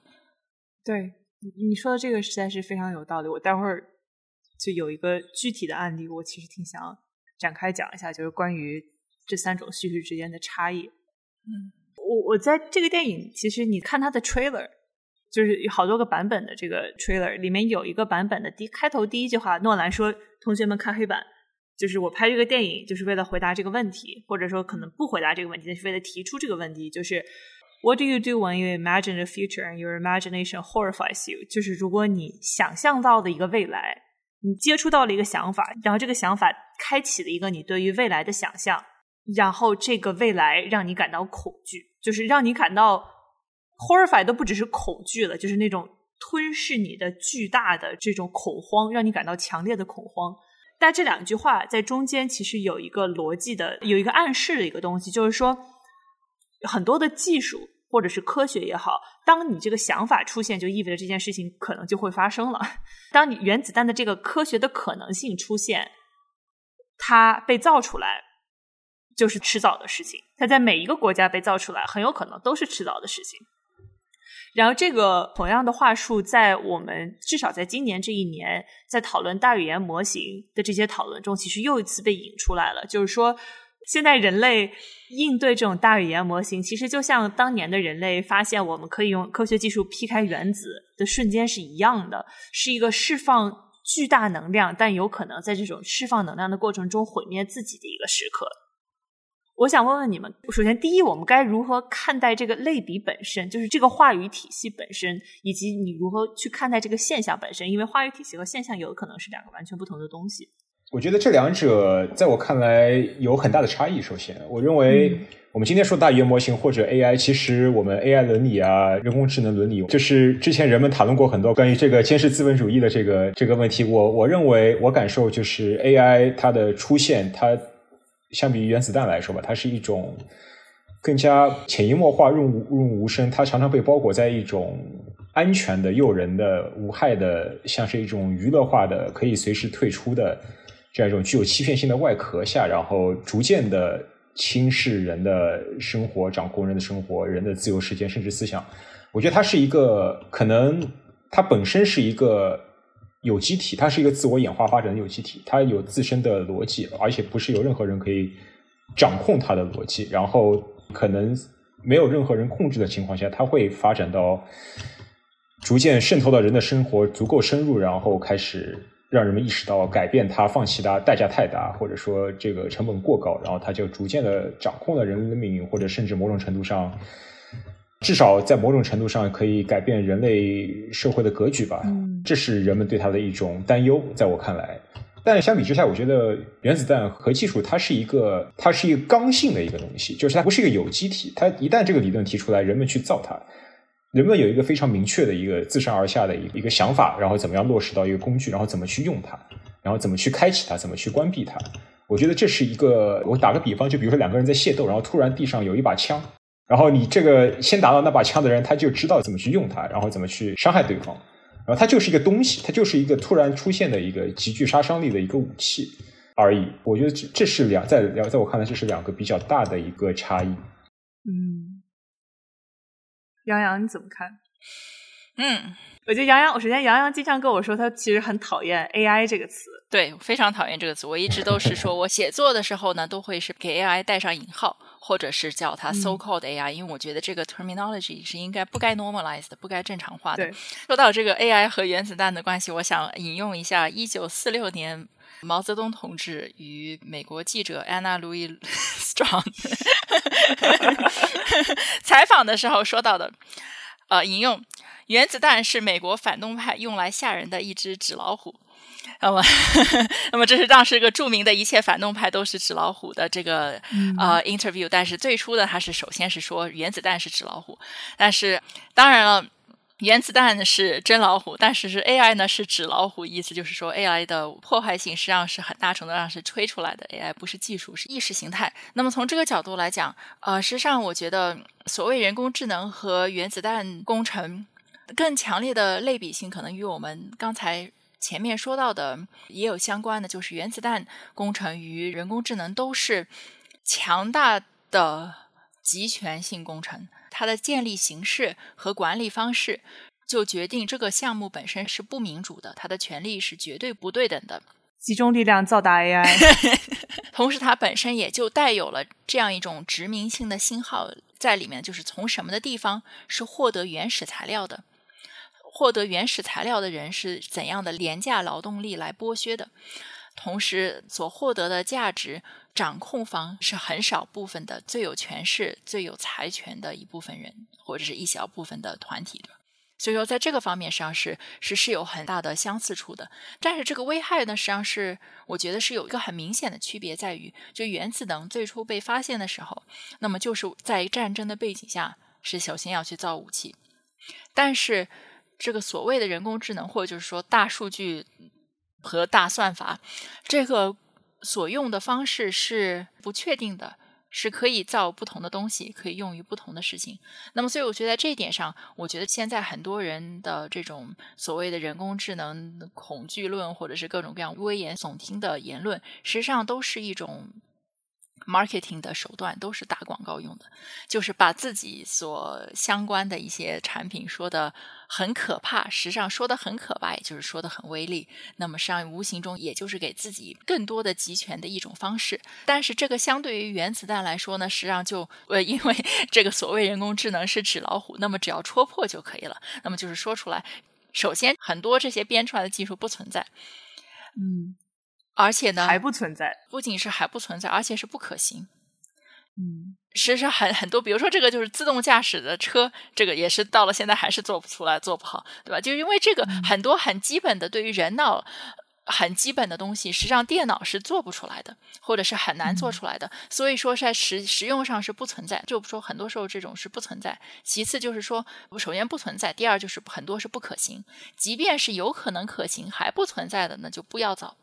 对，你说的这个实在是非常有道理。我待会儿就有一个具体的案例，我其实挺想展开讲一下，就是关于这三种叙事之间的差异。嗯，我我在这个电影，其实你看它的 trailer，就是有好多个版本的这个 trailer，里面有一个版本的第开头第一句话，诺兰说：“同学们看黑板。”就是我拍这个电影，就是为了回答这个问题，或者说可能不回答这个问题，但是为了提出这个问题。就是 What do you do when you imagine the future and your imagination horrifies you？就是如果你想象到的一个未来，你接触到了一个想法，然后这个想法开启了一个你对于未来的想象，然后这个未来让你感到恐惧，就是让你感到 horrify 都不只是恐惧了，就是那种吞噬你的巨大的这种恐慌，让你感到强烈的恐慌。但这两句话在中间其实有一个逻辑的，有一个暗示的一个东西，就是说很多的技术或者是科学也好，当你这个想法出现，就意味着这件事情可能就会发生了。当你原子弹的这个科学的可能性出现，它被造出来就是迟早的事情。它在每一个国家被造出来，很有可能都是迟早的事情。然后，这个同样的话术，在我们至少在今年这一年，在讨论大语言模型的这些讨论中，其实又一次被引出来了。就是说，现在人类应对这种大语言模型，其实就像当年的人类发现我们可以用科学技术劈开原子的瞬间是一样的，是一个释放巨大能量，但有可能在这种释放能量的过程中毁灭自己的一个时刻。我想问问你们，首先，第一，我们该如何看待这个类比本身，就是这个话语体系本身，以及你如何去看待这个现象本身？因为话语体系和现象有可能是两个完全不同的东西。我觉得这两者在我看来有很大的差异。首先，我认为我们今天说大语言模型或者 AI，其实我们 AI 伦理啊，人工智能伦理，就是之前人们讨论过很多关于这个监视资本主义的这个这个问题。我我认为，我感受就是 AI 它的出现，它。相比于原子弹来说吧，它是一种更加潜移默化、润润无声。它常常被包裹在一种安全的、诱人的、无害的，像是一种娱乐化的、可以随时退出的这样一种具有欺骗性的外壳下，然后逐渐的轻视人的生活、掌控人的生活、人的自由时间，甚至思想。我觉得它是一个可能，它本身是一个。有机体，它是一个自我演化发展的有机体，它有自身的逻辑，而且不是有任何人可以掌控它的逻辑。然后，可能没有任何人控制的情况下，它会发展到逐渐渗透到人的生活，足够深入，然后开始让人们意识到改变它、放弃它代价太大，或者说这个成本过高，然后它就逐渐的掌控了人类的命运，或者甚至某种程度上。至少在某种程度上可以改变人类社会的格局吧，这是人们对它的一种担忧，在我看来。但相比之下，我觉得原子弹核技术它是一个，它是一个刚性的一个东西，就是它不是一个有机体。它一旦这个理论提出来，人们去造它，人们有一个非常明确的一个自上而下的一个想法，然后怎么样落实到一个工具，然后怎么去用它，然后怎么去开启它，怎么去关闭它。我觉得这是一个，我打个比方，就比如说两个人在械斗，然后突然地上有一把枪。然后你这个先拿到那把枪的人，他就知道怎么去用它，然后怎么去伤害对方。然后它就是一个东西，它就是一个突然出现的一个极具杀伤力的一个武器而已。我觉得这这是两在两在我看来这是两个比较大的一个差异。嗯，杨洋你怎么看？嗯，我觉得杨洋，我首先杨洋经常跟我说，他其实很讨厌 AI 这个词。对，非常讨厌这个词。我一直都是说我写作的时候呢，都会是给 AI 带上引号。或者是叫它 so-called AI，因为我觉得这个 terminology 是应该不该 normalized 的，不该正常化的。说到这个 AI 和原子弹的关系，我想引用一下一九四六年毛泽东同志与美国记者 Anna Louise Strong 采访的时候说到的，呃，引用：原子弹是美国反动派用来吓人的一只纸老虎。那么，那么这是当时一个著名的一切反动派都是纸老虎的这个呃 interview。但是最初的他是首先是说原子弹是纸老虎，但是当然了，原子弹是真老虎，但是是 AI 呢是纸老虎，意思就是说 AI 的破坏性实际上是很大程度上是吹出来的，AI 不是技术是意识形态。那么从这个角度来讲，呃，实际上我觉得所谓人工智能和原子弹工程更强烈的类比性，可能与我们刚才。前面说到的也有相关的，就是原子弹工程与人工智能都是强大的集权性工程，它的建立形式和管理方式就决定这个项目本身是不民主的，它的权利是绝对不对等的。集中力量造大 AI，同时它本身也就带有了这样一种殖民性的信号在里面，就是从什么的地方是获得原始材料的，获得原始材料的人是怎样的廉价劳动力来剥削的，同时所获得的价值掌控方是很少部分的最有权势、最有财权的一部分人，或者是一小部分的团体的。所以说，在这个方面上是是是有很大的相似处的，但是这个危害呢，实际上是我觉得是有一个很明显的区别，在于就原子能最初被发现的时候，那么就是在战争的背景下，是首先要去造武器，但是这个所谓的人工智能，或者就是说大数据和大算法，这个所用的方式是不确定的。是可以造不同的东西，可以用于不同的事情。那么，所以我觉得在这一点上，我觉得现在很多人的这种所谓的人工智能恐惧论，或者是各种各样危言耸听的言论，实际上都是一种。Marketing 的手段都是打广告用的，就是把自己所相关的一些产品说的很可怕，实际上说的很可怕，也就是说的很威力。那么实际上无形中也就是给自己更多的集权的一种方式。但是这个相对于原子弹来说呢，实际上就呃，因为 这个所谓人工智能是纸老虎，那么只要戳破就可以了。那么就是说出来，首先很多这些编出来的技术不存在，嗯。而且呢，还不存在，不仅是还不存在，而且是不可行。嗯，实际上很很多，比如说这个就是自动驾驶的车，这个也是到了现在还是做不出来，做不好，对吧？就是因为这个很多很基本的对于人脑很基本的东西，实际上电脑是做不出来的，或者是很难做出来的。所以说在实实用上是不存在，就说很多时候这种是不存在。其次就是说，首先不存在，第二就是很多是不可行。即便是有可能可行还不存在的，那就不要造。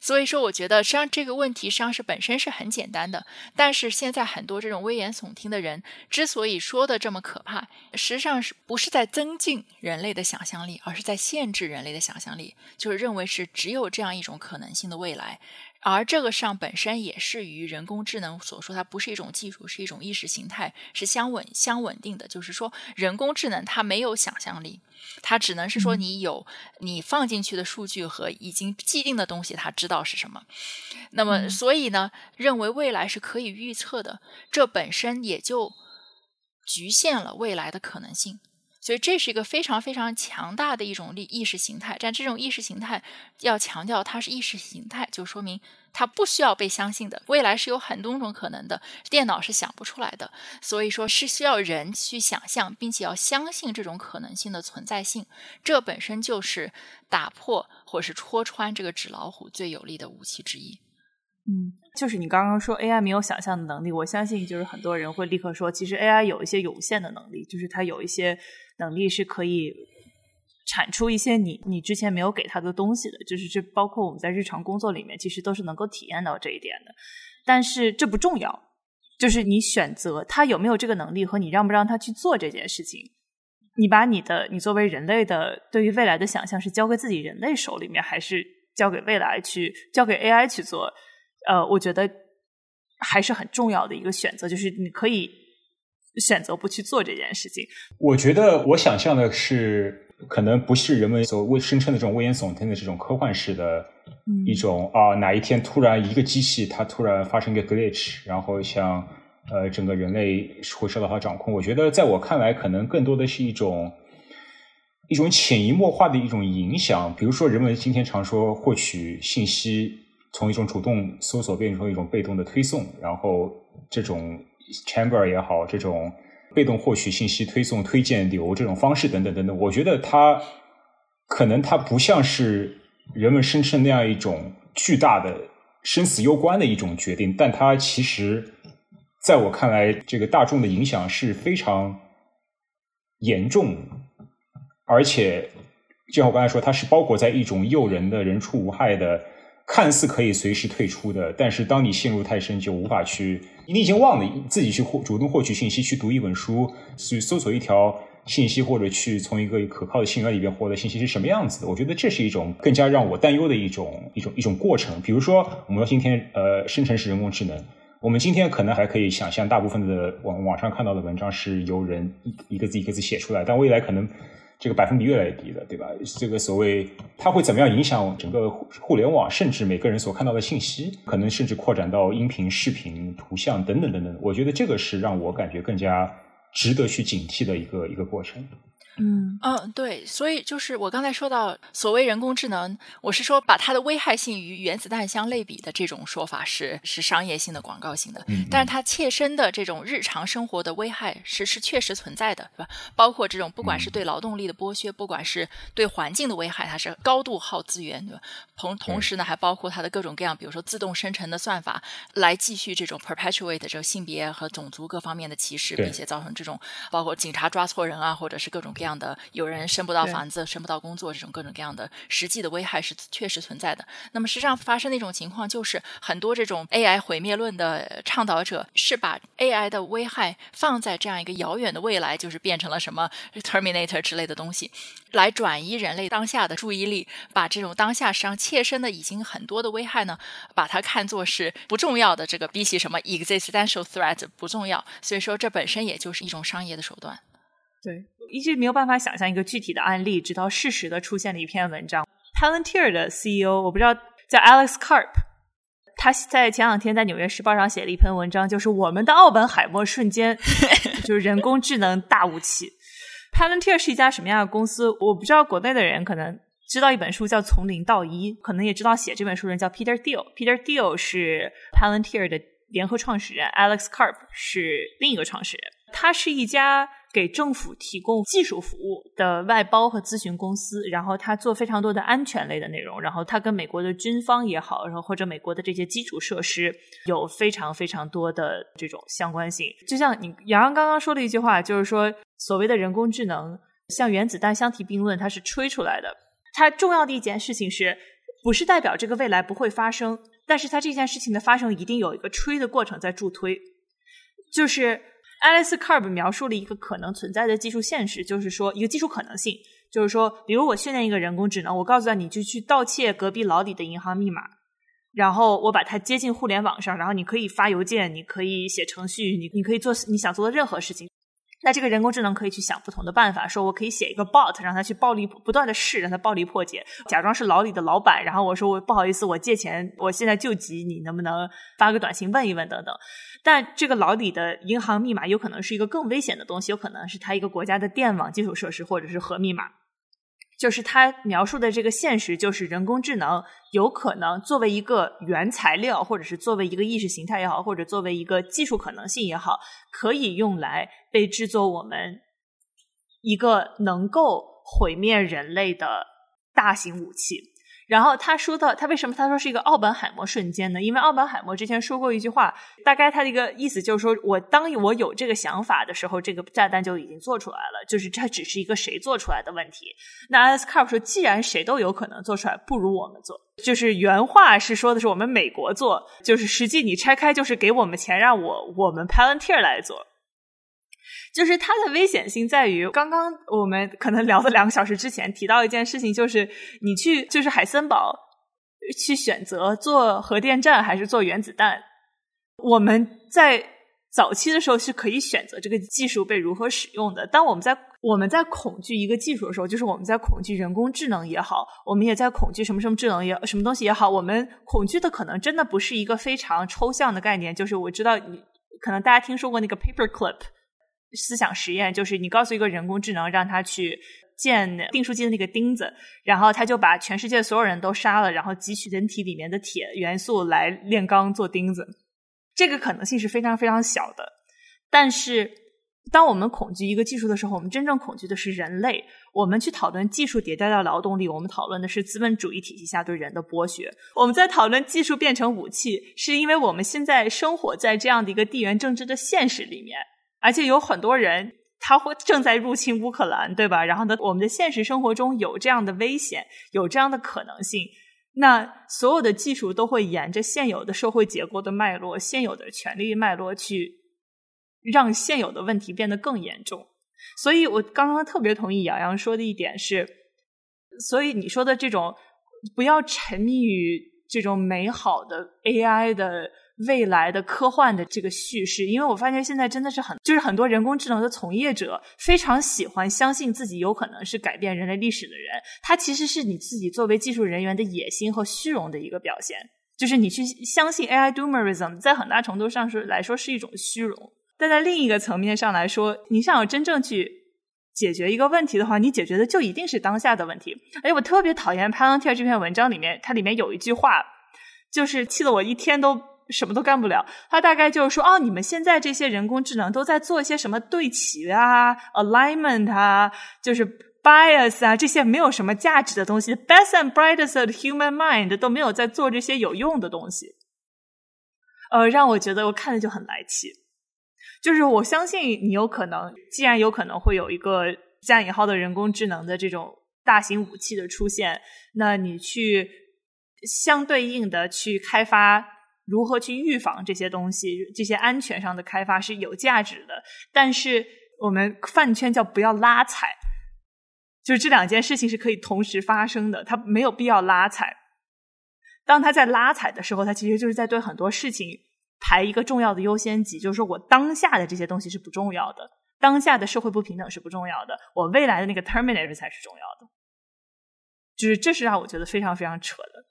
所以说，我觉得实际上这个问题实际上是本身是很简单的，但是现在很多这种危言耸听的人之所以说的这么可怕，实际上是不是在增进人类的想象力，而是在限制人类的想象力，就是认为是只有这样一种可能性的未来。而这个上本身也是与人工智能所说，它不是一种技术，是一种意识形态，是相稳相稳定的。就是说，人工智能它没有想象力，它只能是说你有你放进去的数据和已经既定的东西，它知道是什么。那么，所以呢，认为未来是可以预测的，这本身也就局限了未来的可能性。所以这是一个非常非常强大的一种力意识形态，但这种意识形态要强调它是意识形态，就说明它不需要被相信的。未来是有很多种可能的，电脑是想不出来的，所以说是需要人去想象，并且要相信这种可能性的存在性。这本身就是打破或是戳穿这个纸老虎最有力的武器之一。嗯，就是你刚刚说 AI 没有想象的能力，我相信就是很多人会立刻说，其实 AI 有一些有限的能力，就是它有一些。能力是可以产出一些你你之前没有给他的东西的，就是这包括我们在日常工作里面，其实都是能够体验到这一点的。但是这不重要，就是你选择他有没有这个能力和你让不让他去做这件事情。你把你的你作为人类的对于未来的想象是交给自己人类手里面，还是交给未来去交给 AI 去做？呃，我觉得还是很重要的一个选择，就是你可以。选择不去做这件事情，我觉得我想象的是，可能不是人们所谓声称的这种危言耸听的这种科幻式的一种啊，哪一天突然一个机器它突然发生一个 glitch，然后像呃整个人类会受到它掌控。我觉得在我看来，可能更多的是一种一种潜移默化的一种影响。比如说，人们今天常说获取信息从一种主动搜索变成一种被动的推送，然后这种。Chamber 也好，这种被动获取信息、推送、推荐流这种方式等等等等，我觉得它可能它不像是人们声称那样一种巨大的生死攸关的一种决定，但它其实在我看来，这个大众的影响是非常严重，而且就像我刚才说，它是包裹在一种诱人的人畜无害的。看似可以随时退出的，但是当你陷入太深，就无法去，你已经忘了自己去获主动获取信息，去读一本书，去搜索一条信息，或者去从一个可靠的信源里边获得信息是什么样子的？我觉得这是一种更加让我担忧的一种一种一种过程。比如说，我们今天呃生成式人工智能，我们今天可能还可以想象，大部分的网网上看到的文章是由人一一个字一个字写出来，但未来可能这个百分比越来越低的，对吧？这个所谓它会怎么样影响整个互联网，甚至每个人所看到的信息，可能甚至扩展到音频、视频、图像等等等等。我觉得这个是让我感觉更加值得去警惕的一个一个过程。嗯嗯，对，所以就是我刚才说到所谓人工智能，我是说把它的危害性与原子弹相类比的这种说法是是商业性的、广告性的，但是它切身的这种日常生活的危害是是确实存在的，对吧？包括这种不管是对劳动力的剥削，不管是对环境的危害，它是高度耗资源，对吧？同同时呢，还包括它的各种各样，比如说自动生成的算法来继续这种 perpetuate 这个性别和种族各方面的歧视，并且造成这种包括警察抓错人啊，或者是各种各样。样的有人升不到房子、升不到工作，这种各种各样的实际的危害是确实存在的。那么实际上发生的一种情况，就是很多这种 AI 毁灭论的倡导者是把 AI 的危害放在这样一个遥远的未来，就是变成了什么 Terminator 之类的东西，来转移人类当下的注意力，把这种当下实际上切身的已经很多的危害呢，把它看作是不重要的。这个比起什么 existential threat 不重要，所以说这本身也就是一种商业的手段。对，一直没有办法想象一个具体的案例，直到适时的出现了一篇文章。Palantir 的 CEO 我不知道叫 Alex Karp，他在前两天在《纽约时报》上写了一篇文章，就是我们的奥本海默瞬间，就是人工智能大武器。Palantir 是一家什么样的公司？我不知道国内的人可能知道一本书叫《从零到一》，可能也知道写这本书人叫 Peter Thiel。Peter Thiel 是 Palantir 的联合创始人，Alex Karp 是另一个创始人。他是一家。给政府提供技术服务的外包和咨询公司，然后他做非常多的安全类的内容，然后他跟美国的军方也好，然后或者美国的这些基础设施有非常非常多的这种相关性。就像你杨洋刚刚说的一句话，就是说所谓的人工智能像原子弹相提并论，它是吹出来的。它重要的一件事情是不是代表这个未来不会发生？但是它这件事情的发生一定有一个吹的过程在助推，就是。Alice Carb 描述了一个可能存在的技术现实，就是说一个技术可能性，就是说，比如我训练一个人工智能，我告诉他你就去盗窃隔壁老李的银行密码，然后我把它接进互联网上，然后你可以发邮件，你可以写程序，你你可以做你想做的任何事情。那这个人工智能可以去想不同的办法，说我可以写一个 bot，让他去暴力不断的试，让他暴力破解，假装是老李的老板，然后我说我不好意思，我借钱，我现在救急，你能不能发个短信问一问等等。但这个老李的银行密码有可能是一个更危险的东西，有可能是他一个国家的电网基础设施或者是核密码。就是他描述的这个现实，就是人工智能有可能作为一个原材料，或者是作为一个意识形态也好，或者作为一个技术可能性也好，可以用来被制作我们一个能够毁灭人类的大型武器。然后他说到，他为什么他说是一个奥本海默瞬间呢？因为奥本海默之前说过一句话，大概他的一个意思就是说，我当我有这个想法的时候，这个炸弹就已经做出来了，就是这只是一个谁做出来的问题。那 S. Carp 说，既然谁都有可能做出来，不如我们做。就是原话是说的是我们美国做，就是实际你拆开就是给我们钱，让我我们 Palantir 来做。就是它的危险性在于，刚刚我们可能聊了两个小时之前提到一件事情，就是你去就是海森堡去选择做核电站还是做原子弹。我们在早期的时候是可以选择这个技术被如何使用的。当我们在我们在恐惧一个技术的时候，就是我们在恐惧人工智能也好，我们也在恐惧什么什么智能也什么东西也好，我们恐惧的可能真的不是一个非常抽象的概念。就是我知道你可能大家听说过那个 paperclip。思想实验就是你告诉一个人工智能，让他去建订书机的那个钉子，然后他就把全世界所有人都杀了，然后汲取人体里面的铁元素来炼钢做钉子。这个可能性是非常非常小的。但是，当我们恐惧一个技术的时候，我们真正恐惧的是人类。我们去讨论技术迭代的劳动力，我们讨论的是资本主义体系下对人的剥削。我们在讨论技术变成武器，是因为我们现在生活在这样的一个地缘政治的现实里面。而且有很多人，他会正在入侵乌克兰，对吧？然后呢，我们的现实生活中有这样的危险，有这样的可能性。那所有的技术都会沿着现有的社会结构的脉络、现有的权力脉络去让现有的问题变得更严重。所以我刚刚特别同意杨洋说的一点是，所以你说的这种不要沉迷于这种美好的 AI 的。未来的科幻的这个叙事，因为我发现现在真的是很，就是很多人工智能的从业者非常喜欢相信自己有可能是改变人类历史的人，他其实是你自己作为技术人员的野心和虚荣的一个表现，就是你去相信 AI doomerism，在很大程度上是来说是一种虚荣，但在另一个层面上来说，你想要真正去解决一个问题的话，你解决的就一定是当下的问题。哎，我特别讨厌 Palantir 这篇文章里面，它里面有一句话，就是气得我一天都。什么都干不了，他大概就是说，哦，你们现在这些人工智能都在做一些什么对齐啊、alignment 啊，就是 bias 啊，这些没有什么价值的东西。Best and brightest of human mind 都没有在做这些有用的东西，呃，让我觉得我看着就很来气。就是我相信你有可能，既然有可能会有一个加引号的人工智能的这种大型武器的出现，那你去相对应的去开发。如何去预防这些东西？这些安全上的开发是有价值的，但是我们饭圈叫不要拉踩，就是这两件事情是可以同时发生的，它没有必要拉踩。当他在拉踩的时候，他其实就是在对很多事情排一个重要的优先级，就是说我当下的这些东西是不重要的，当下的社会不平等是不重要的，我未来的那个 terminator 才是重要的，就是这是让我觉得非常非常扯的。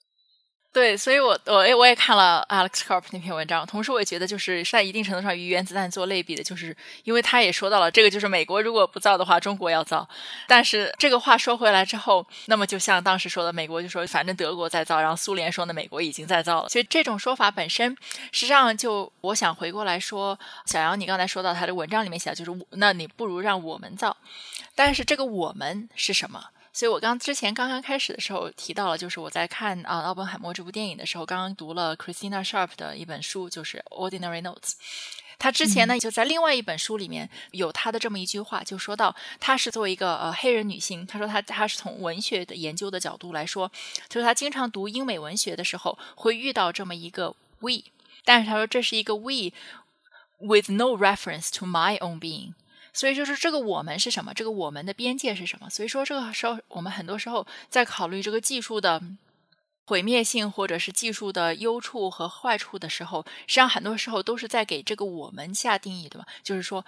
对，所以我我我也看了 Alex Corp 那篇文章，同时我也觉得，就是在一定程度上与原子弹做类比的，就是因为他也说到了，这个就是美国如果不造的话，中国要造。但是这个话说回来之后，那么就像当时说的，美国就说反正德国在造，然后苏联说呢，美国已经在造了。所以这种说法本身，实际上就我想回过来说，小杨，你刚才说到他的文章里面写，就是那你不如让我们造，但是这个我们是什么？所以我刚之前刚刚开始的时候提到了，就是我在看啊《奥本海默》这部电影的时候，刚刚读了 Christina Sharp 的一本书，就是《Ordinary Notes》。他之前呢就在另外一本书里面有他的这么一句话，就说到他是作为一个呃黑人女性，他说他他是从文学的研究的角度来说，就是他经常读英美文学的时候会遇到这么一个 we，但是他说这是一个 we with no reference to my own being。所以就是这个我们是什么？这个我们的边界是什么？所以说这个时候，我们很多时候在考虑这个技术的毁灭性，或者是技术的优处和坏处的时候，实际上很多时候都是在给这个我们下定义，对吧？就是说，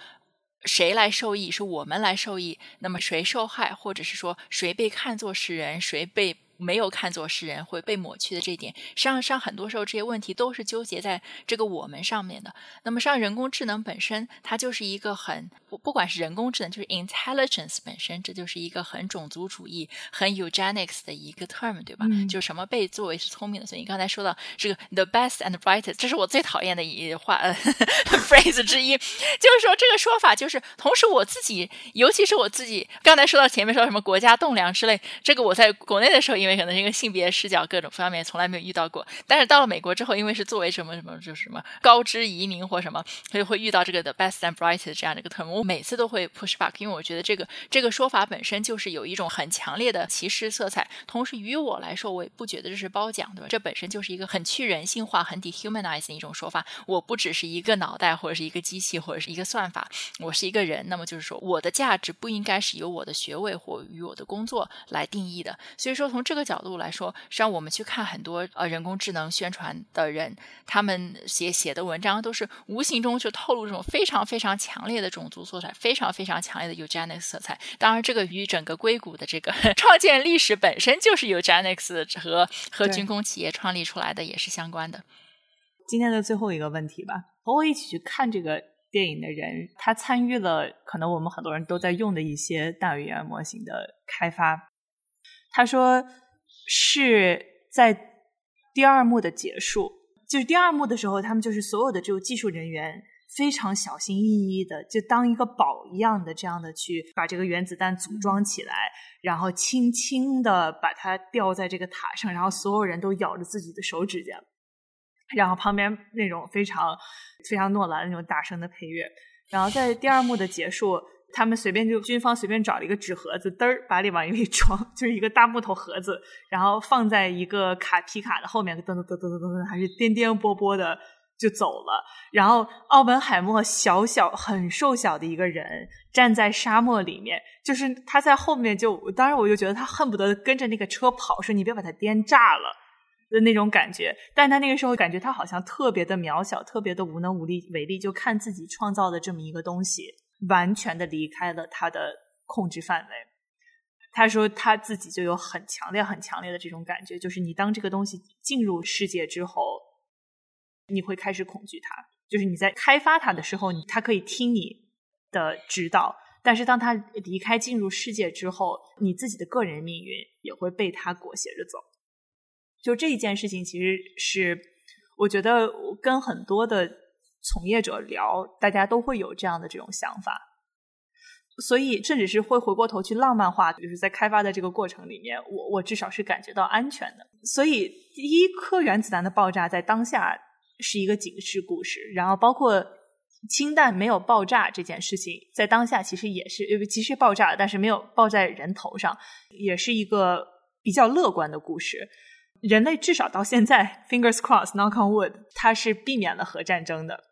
谁来受益？是我们来受益？那么谁受害？或者是说，谁被看作是人？谁被？没有看作是人会被抹去的这一点，实际上上很多时候这些问题都是纠结在这个我们上面的。那么，上人工智能本身，它就是一个很不不管是人工智能，就是 intelligence 本身，这就是一个很种族主义、很 eugenics 的一个 term，对吧？就是什么被作为是聪明的。所以你刚才说到这个 the best and brightest，这是我最讨厌的一话呃 phrase 之一，就是说这个说法就是同时我自己，尤其是我自己刚才说到前面说什么国家栋梁之类，这个我在国内的时候因为可能是一个性别视角，各种方面从来没有遇到过。但是到了美国之后，因为是作为什么什么，就是什么高知移民或什么，所以会遇到这个 the best and brightest 这样的一个 term。我每次都会 push back，因为我觉得这个这个说法本身就是有一种很强烈的歧视色彩。同时，于我来说，我也不觉得这是褒奖，对吧？这本身就是一个很去人性化、很 dehumanize 的一种说法。我不只是一个脑袋，或者是一个机器，或者是一个算法，我是一个人。那么就是说，我的价值不应该是由我的学位或与我的工作来定义的。所以说，从这个。角度来说，实际上我们去看很多呃人工智能宣传的人，他们写写的文章都是无形中就透露这种非常非常强烈的种族色彩，非常非常强烈的 eugenics 色彩。当然，这个与整个硅谷的这个 创建历史本身就是 eugenics 和和军工企业创立出来的也是相关的。今天的最后一个问题吧，和我一起去看这个电影的人，他参与了可能我们很多人都在用的一些大语言模型的开发。他说。是在第二幕的结束，就是第二幕的时候，他们就是所有的这个技术人员非常小心翼翼的，就当一个宝一样的这样的去把这个原子弹组装起来，然后轻轻的把它吊在这个塔上，然后所有人都咬着自己的手指甲，然后旁边那种非常非常诺兰那种大声的配乐，然后在第二幕的结束。他们随便就军方随便找了一个纸盒子，嘚儿把里往里装，就是一个大木头盒子，然后放在一个卡皮卡的后面，噔噔噔噔噔噔，还是颠颠簸簸的就走了。然后奥本海默小小很瘦小的一个人站在沙漠里面，就是他在后面就，当时我就觉得他恨不得跟着那个车跑，说你别把它颠炸了。的那种感觉。但他那个时候感觉他好像特别的渺小，特别的无能无力为力，就看自己创造的这么一个东西，完全的离开了他的控制范围。他说他自己就有很强烈、很强烈的这种感觉，就是你当这个东西进入世界之后，你会开始恐惧它。就是你在开发它的时候，它可以听你的指导，但是当它离开进入世界之后，你自己的个人命运也会被它裹挟着走。就这一件事情，其实是我觉得跟很多的从业者聊，大家都会有这样的这种想法。所以，甚至是会回过头去浪漫化，就是在开发的这个过程里面，我我至少是感觉到安全的。所以，第一颗原子弹的爆炸在当下是一个警示故事，然后包括氢弹没有爆炸这件事情，在当下其实也是，其实爆炸，但是没有爆在人头上，也是一个比较乐观的故事。人类至少到现在，fingers crossed，knock on wood，它是避免了核战争的。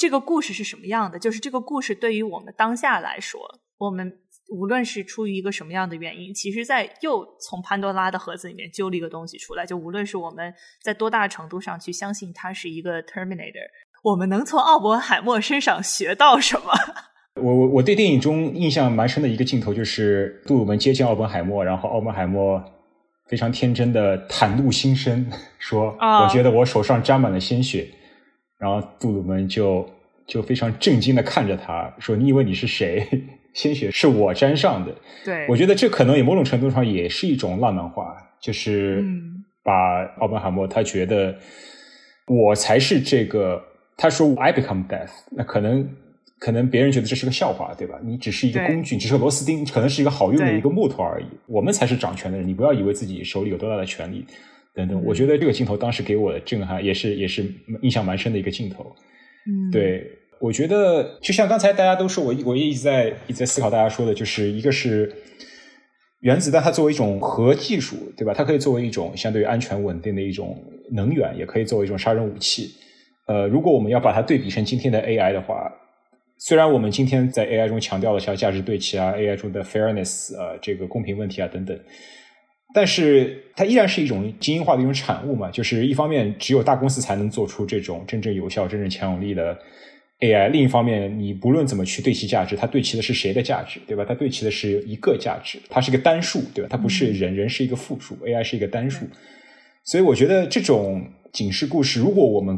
这个故事是什么样的？就是这个故事对于我们当下来说，我们无论是出于一个什么样的原因，其实，在又从潘多拉的盒子里面揪了一个东西出来。就无论是我们在多大程度上去相信它是一个 Terminator，我们能从奥本海默身上学到什么？我我我对电影中印象蛮深的一个镜头，就是杜鲁门接近奥本海默，然后奥本海默非常天真的袒露心声，说：“我觉得我手上沾满了鲜血。”然后杜鲁门就就非常震惊的看着他说：“你以为你是谁？鲜血是我沾上的。”对，我觉得这可能也某种程度上也是一种浪漫化，就是把奥本海默他觉得我才是这个，他说 “I become death”，那可能可能别人觉得这是个笑话，对吧？你只是一个工具，只是螺丝钉，可能是一个好用的一个木头而已。我们才是掌权的人，你不要以为自己手里有多大的权利。等等，我觉得这个镜头当时给我的震撼也是也是印象蛮深的一个镜头。嗯，对，我觉得就像刚才大家都说，我我一直在一直在思考大家说的，就是一个是原子弹，它作为一种核技术，对吧？它可以作为一种相对安全稳定的一种能源，也可以作为一种杀人武器。呃，如果我们要把它对比成今天的 AI 的话，虽然我们今天在 AI 中强调了像价值对齐啊，AI 中的 fairness 啊，这个公平问题啊等等。但是它依然是一种精英化的一种产物嘛，就是一方面只有大公司才能做出这种真正有效、真正强有力的 AI，另一方面你不论怎么去对齐价值，它对齐的是谁的价值，对吧？它对齐的是一个价值，它是个单数，对吧？它不是人，人是一个复数，AI 是一个单数。所以我觉得这种警示故事，如果我们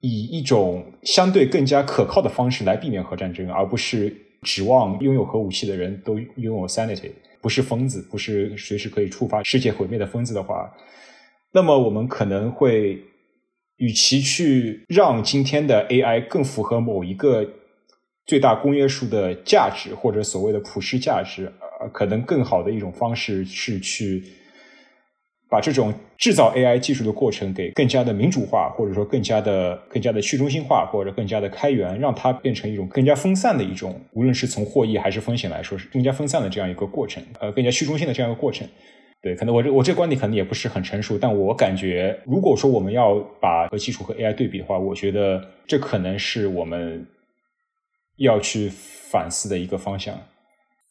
以一种相对更加可靠的方式来避免核战争，而不是指望拥有核武器的人都拥有 sanity。不是疯子，不是随时可以触发世界毁灭的疯子的话，那么我们可能会，与其去让今天的 AI 更符合某一个最大公约数的价值，或者所谓的普世价值，呃，可能更好的一种方式是去。把这种制造 AI 技术的过程给更加的民主化，或者说更加的、更加的去中心化，或者更加的开源，让它变成一种更加分散的一种，无论是从获益还是风险来说，是更加分散的这样一个过程，呃，更加去中心的这样一个过程。对，可能我这我这个观点可能也不是很成熟，但我感觉，如果说我们要把和技术和 AI 对比的话，我觉得这可能是我们要去反思的一个方向。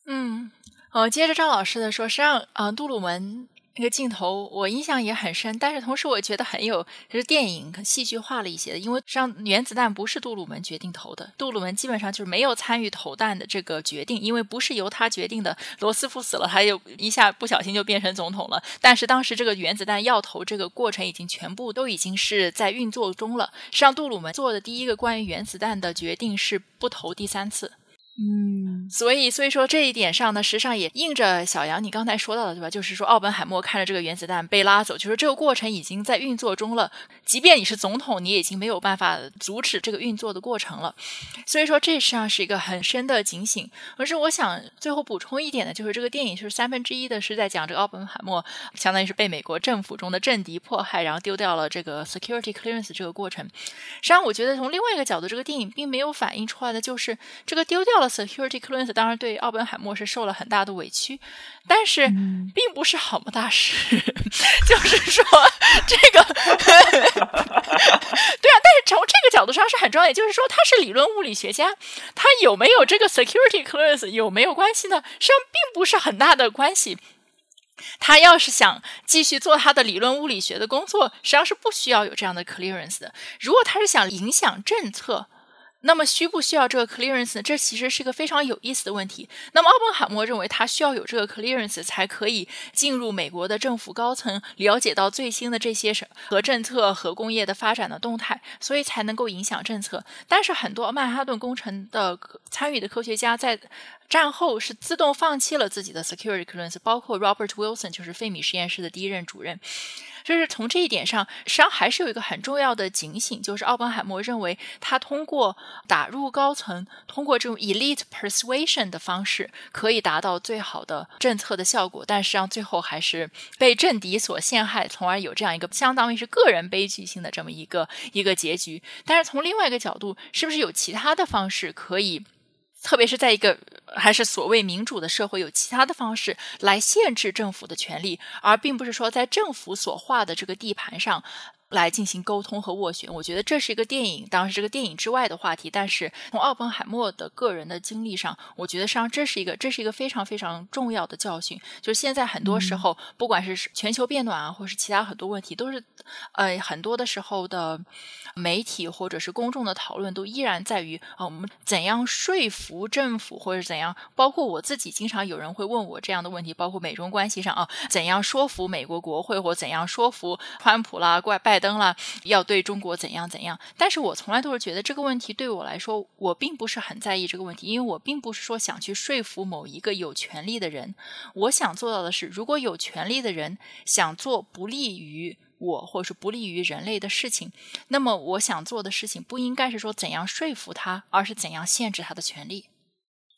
嗯，呃，接着张老师的说，实际上，啊，杜鲁门。那个镜头我印象也很深，但是同时我觉得很有就是电影戏剧化了一些的，因为实际上原子弹不是杜鲁门决定投的，杜鲁门基本上就是没有参与投弹的这个决定，因为不是由他决定的。罗斯福死了，他又一下不小心就变成总统了。但是当时这个原子弹要投这个过程已经全部都已经是在运作中了。实际上杜鲁门做的第一个关于原子弹的决定是不投第三次。嗯，所以所以说这一点上呢，实际上也应着小杨你刚才说到的，对吧？就是说奥本海默看着这个原子弹被拉走，就是这个过程已经在运作中了。即便你是总统，你已经没有办法阻止这个运作的过程了。所以说这实际上是一个很深的警醒。可是我想最后补充一点的，就是这个电影就是三分之一的是在讲这个奥本海默，相当于是被美国政府中的政敌迫害，然后丢掉了这个 security clearance 这个过程。实际上，我觉得从另外一个角度，这个电影并没有反映出来的就是这个丢掉了。Security clearance 当然对奥本海默是受了很大的委屈，但是并不是好么大事。就是说，这个 对啊，但是从这个角度上是很重要。也就是说，他是理论物理学家，他有没有这个 security clearance 有没有关系呢？实际上并不是很大的关系。他要是想继续做他的理论物理学的工作，实际上是不需要有这样的 clearance 的。如果他是想影响政策，那么需不需要这个 clearance 呢？这其实是一个非常有意思的问题。那么奥本海默认为他需要有这个 clearance 才可以进入美国的政府高层，了解到最新的这些核政策、核工业的发展的动态，所以才能够影响政策。但是很多曼哈顿工程的参与的科学家在。战后是自动放弃了自己的 security clearance，包括 Robert Wilson 就是费米实验室的第一任主任。就是从这一点上，实际上还是有一个很重要的警醒，就是奥本海默认为他通过打入高层，通过这种 elite persuasion 的方式，可以达到最好的政策的效果。但实际上最后还是被政敌所陷害，从而有这样一个相当于是个人悲剧性的这么一个一个结局。但是从另外一个角度，是不是有其他的方式可以？特别是在一个还是所谓民主的社会，有其他的方式来限制政府的权利，而并不是说在政府所画的这个地盘上。来进行沟通和斡旋，我觉得这是一个电影，当然是这个电影之外的话题。但是从奥本海默的个人的经历上，我觉得实际上这是一个，这是一个非常非常重要的教训。就是现在很多时候，不管是全球变暖啊，或是其他很多问题，都是呃很多的时候的媒体或者是公众的讨论，都依然在于啊我们怎样说服政府，或者怎样。包括我自己，经常有人会问我这样的问题，包括美中关系上啊，怎样说服美国国会，或怎样说服川普啦、怪拜。登了要对中国怎样怎样，但是我从来都是觉得这个问题对我来说，我并不是很在意这个问题，因为我并不是说想去说服某一个有权利的人。我想做到的是，如果有权利的人想做不利于我或者是不利于人类的事情，那么我想做的事情不应该是说怎样说服他，而是怎样限制他的权利。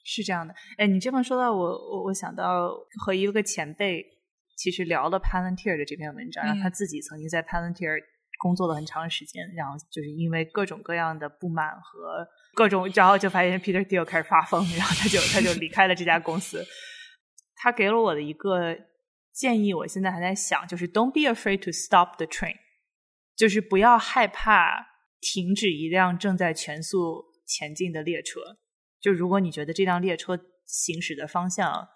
是这样的，哎，你这么说到我，我我想到和一个前辈其实聊了 Palantir 的这篇文章，然后他自己曾经在 Palantir。工作了很长时间，然后就是因为各种各样的不满和各种，然后就发现 Peter Thiel 开始发疯，然后他就他就离开了这家公司。他给了我的一个建议，我现在还在想，就是 Don't be afraid to stop the train，就是不要害怕停止一辆正在全速前进的列车。就如果你觉得这辆列车行驶的方向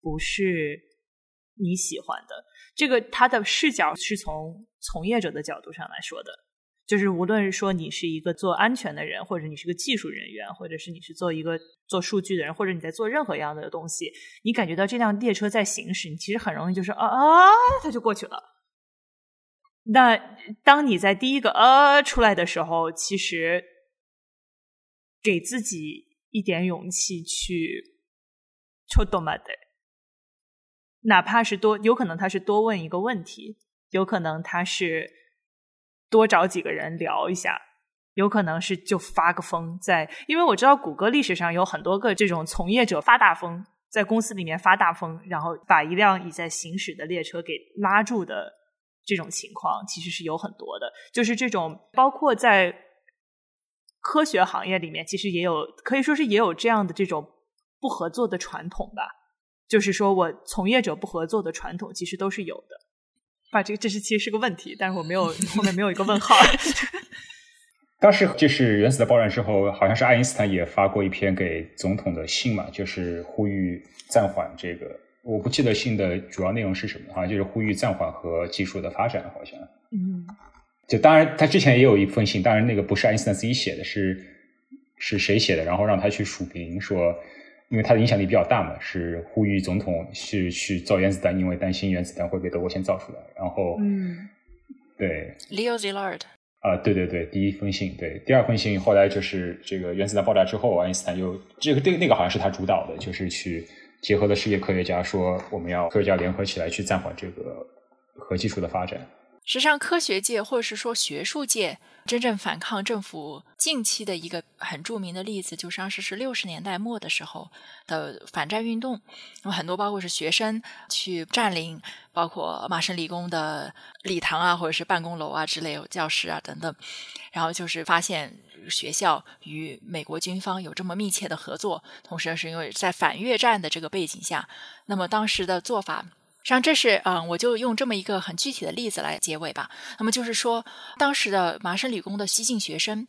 不是你喜欢的。这个他的视角是从从业者的角度上来说的，就是无论是说你是一个做安全的人，或者你是个技术人员，或者是你是做一个做数据的人，或者你在做任何一样的东西，你感觉到这辆列车在行驶，你其实很容易就是啊啊，它就过去了。那当你在第一个呃出来的时候，其实给自己一点勇气去抽动嘛的。哪怕是多，有可能他是多问一个问题，有可能他是多找几个人聊一下，有可能是就发个疯，在因为我知道谷歌历史上有很多个这种从业者发大疯，在公司里面发大疯，然后把一辆已在行驶的列车给拉住的这种情况，其实是有很多的。就是这种，包括在科学行业里面，其实也有可以说是也有这样的这种不合作的传统吧。就是说，我从业者不合作的传统其实都是有的。把，这个这是其实是个问题，但是我没有后面没有一个问号。当时就是原子的爆炸之后，好像是爱因斯坦也发过一篇给总统的信嘛，就是呼吁暂缓这个。我不记得信的主要内容是什么，好像就是呼吁暂缓和技术的发展，好像。嗯。就当然，他之前也有一封信，当然那个不是爱因斯坦自己写的，是是谁写的？然后让他去署名说。因为他的影响力比较大嘛，是呼吁总统是去造原子弹，因为担心原子弹会被德国先造出来。然后，嗯，对，Leo Szilard 啊，对对对，第一封信，对，第二封信后来就是这个原子弹爆炸之后，爱因斯坦又这个这个那个好像是他主导的，就是去结合了世界科学家，说我们要科学家联合起来去暂缓这个核技术的发展。实际上，科学界或者是说学术界真正反抗政府近期的一个很著名的例子，就当时是六十年代末的时候的反战运动。那么很多包括是学生去占领，包括麻省理工的礼堂啊，或者是办公楼啊之类有教室啊等等。然后就是发现学校与美国军方有这么密切的合作，同时是因为在反越战的这个背景下，那么当时的做法。实际上，这是嗯，我就用这么一个很具体的例子来结尾吧。那么就是说，当时的麻省理工的西进学生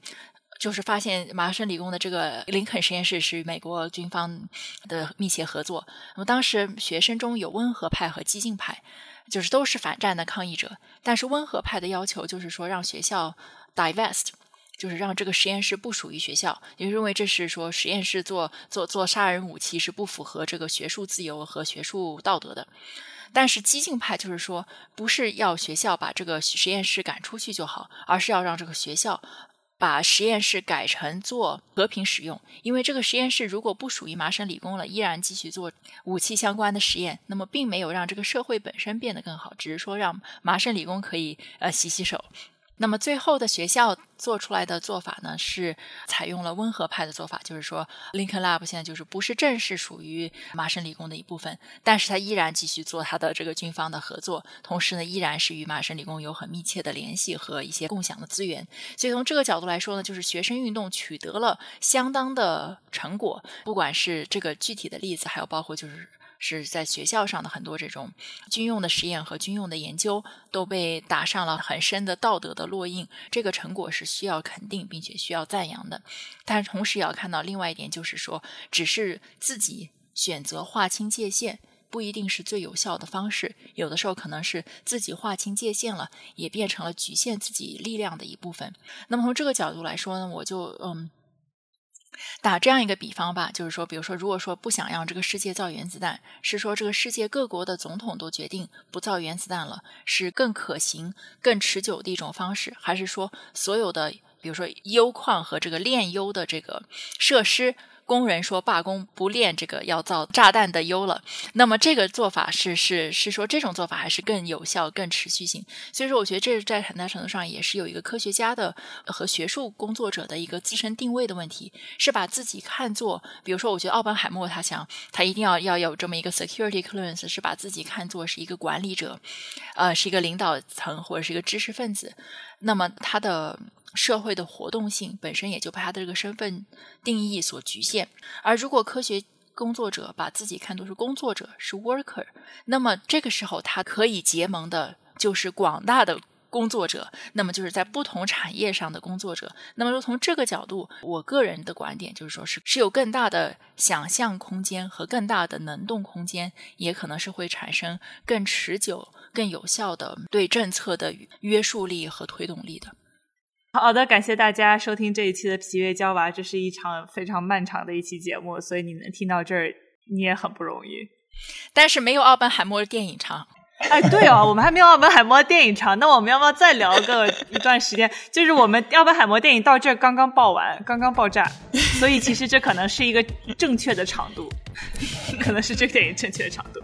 就是发现麻省理工的这个林肯实验室是与美国军方的密切合作。那么当时学生中有温和派和激进派，就是都是反战的抗议者。但是温和派的要求就是说让学校 divest，就是让这个实验室不属于学校，也认为这是说实验室做做做杀人武器是不符合这个学术自由和学术道德的。但是激进派就是说，不是要学校把这个实验室赶出去就好，而是要让这个学校。把实验室改成做和平使用，因为这个实验室如果不属于麻省理工了，依然继续做武器相关的实验，那么并没有让这个社会本身变得更好，只是说让麻省理工可以呃洗洗手。那么最后的学校做出来的做法呢，是采用了温和派的做法，就是说，Lincoln Lab 现在就是不是正式属于麻省理工的一部分，但是它依然继续做它的这个军方的合作，同时呢，依然是与麻省理工有很密切的联系和一些共享的资源。所以从这个角度来说呢，就是学生运动取得了相当的成果，不管是这个具体的例子，还有包括就是。是在学校上的很多这种军用的实验和军用的研究都被打上了很深的道德的烙印，这个成果是需要肯定并且需要赞扬的。但同时也要看到另外一点，就是说，只是自己选择划清界限，不一定是最有效的方式。有的时候可能是自己划清界限了，也变成了局限自己力量的一部分。那么从这个角度来说呢，我就嗯。打这样一个比方吧，就是说，比如说，如果说不想让这个世界造原子弹，是说这个世界各国的总统都决定不造原子弹了，是更可行、更持久的一种方式，还是说所有的，比如说铀矿和这个炼铀的这个设施？工人说罢工不练这个要造炸弹的铀了，那么这个做法是是是说这种做法还是更有效、更持续性？所以说，我觉得这在很大程度上也是有一个科学家的和学术工作者的一个自身定位的问题，是把自己看作，比如说，我觉得奥本海默他想他一定要要有这么一个 security clearance，是把自己看作是一个管理者，呃，是一个领导层或者是一个知识分子，那么他的。社会的活动性本身也就被他的这个身份定义所局限，而如果科学工作者把自己看作是工作者，是 worker，那么这个时候他可以结盟的就是广大的工作者，那么就是在不同产业上的工作者。那么说从这个角度，我个人的观点就是说，是是有更大的想象空间和更大的能动空间，也可能是会产生更持久、更有效的对政策的约束力和推动力的。好的，感谢大家收听这一期的皮月娇娃。这是一场非常漫长的一期节目，所以你能听到这儿，你也很不容易。但是没有奥本海默的电影长。哎，对哦，我们还没有奥本海默电影长，那我们要不要再聊个一段时间？就是我们奥本海默电影到这儿刚刚爆完，刚刚爆炸，所以其实这可能是一个正确的长度，可能是这个电影正确的长度。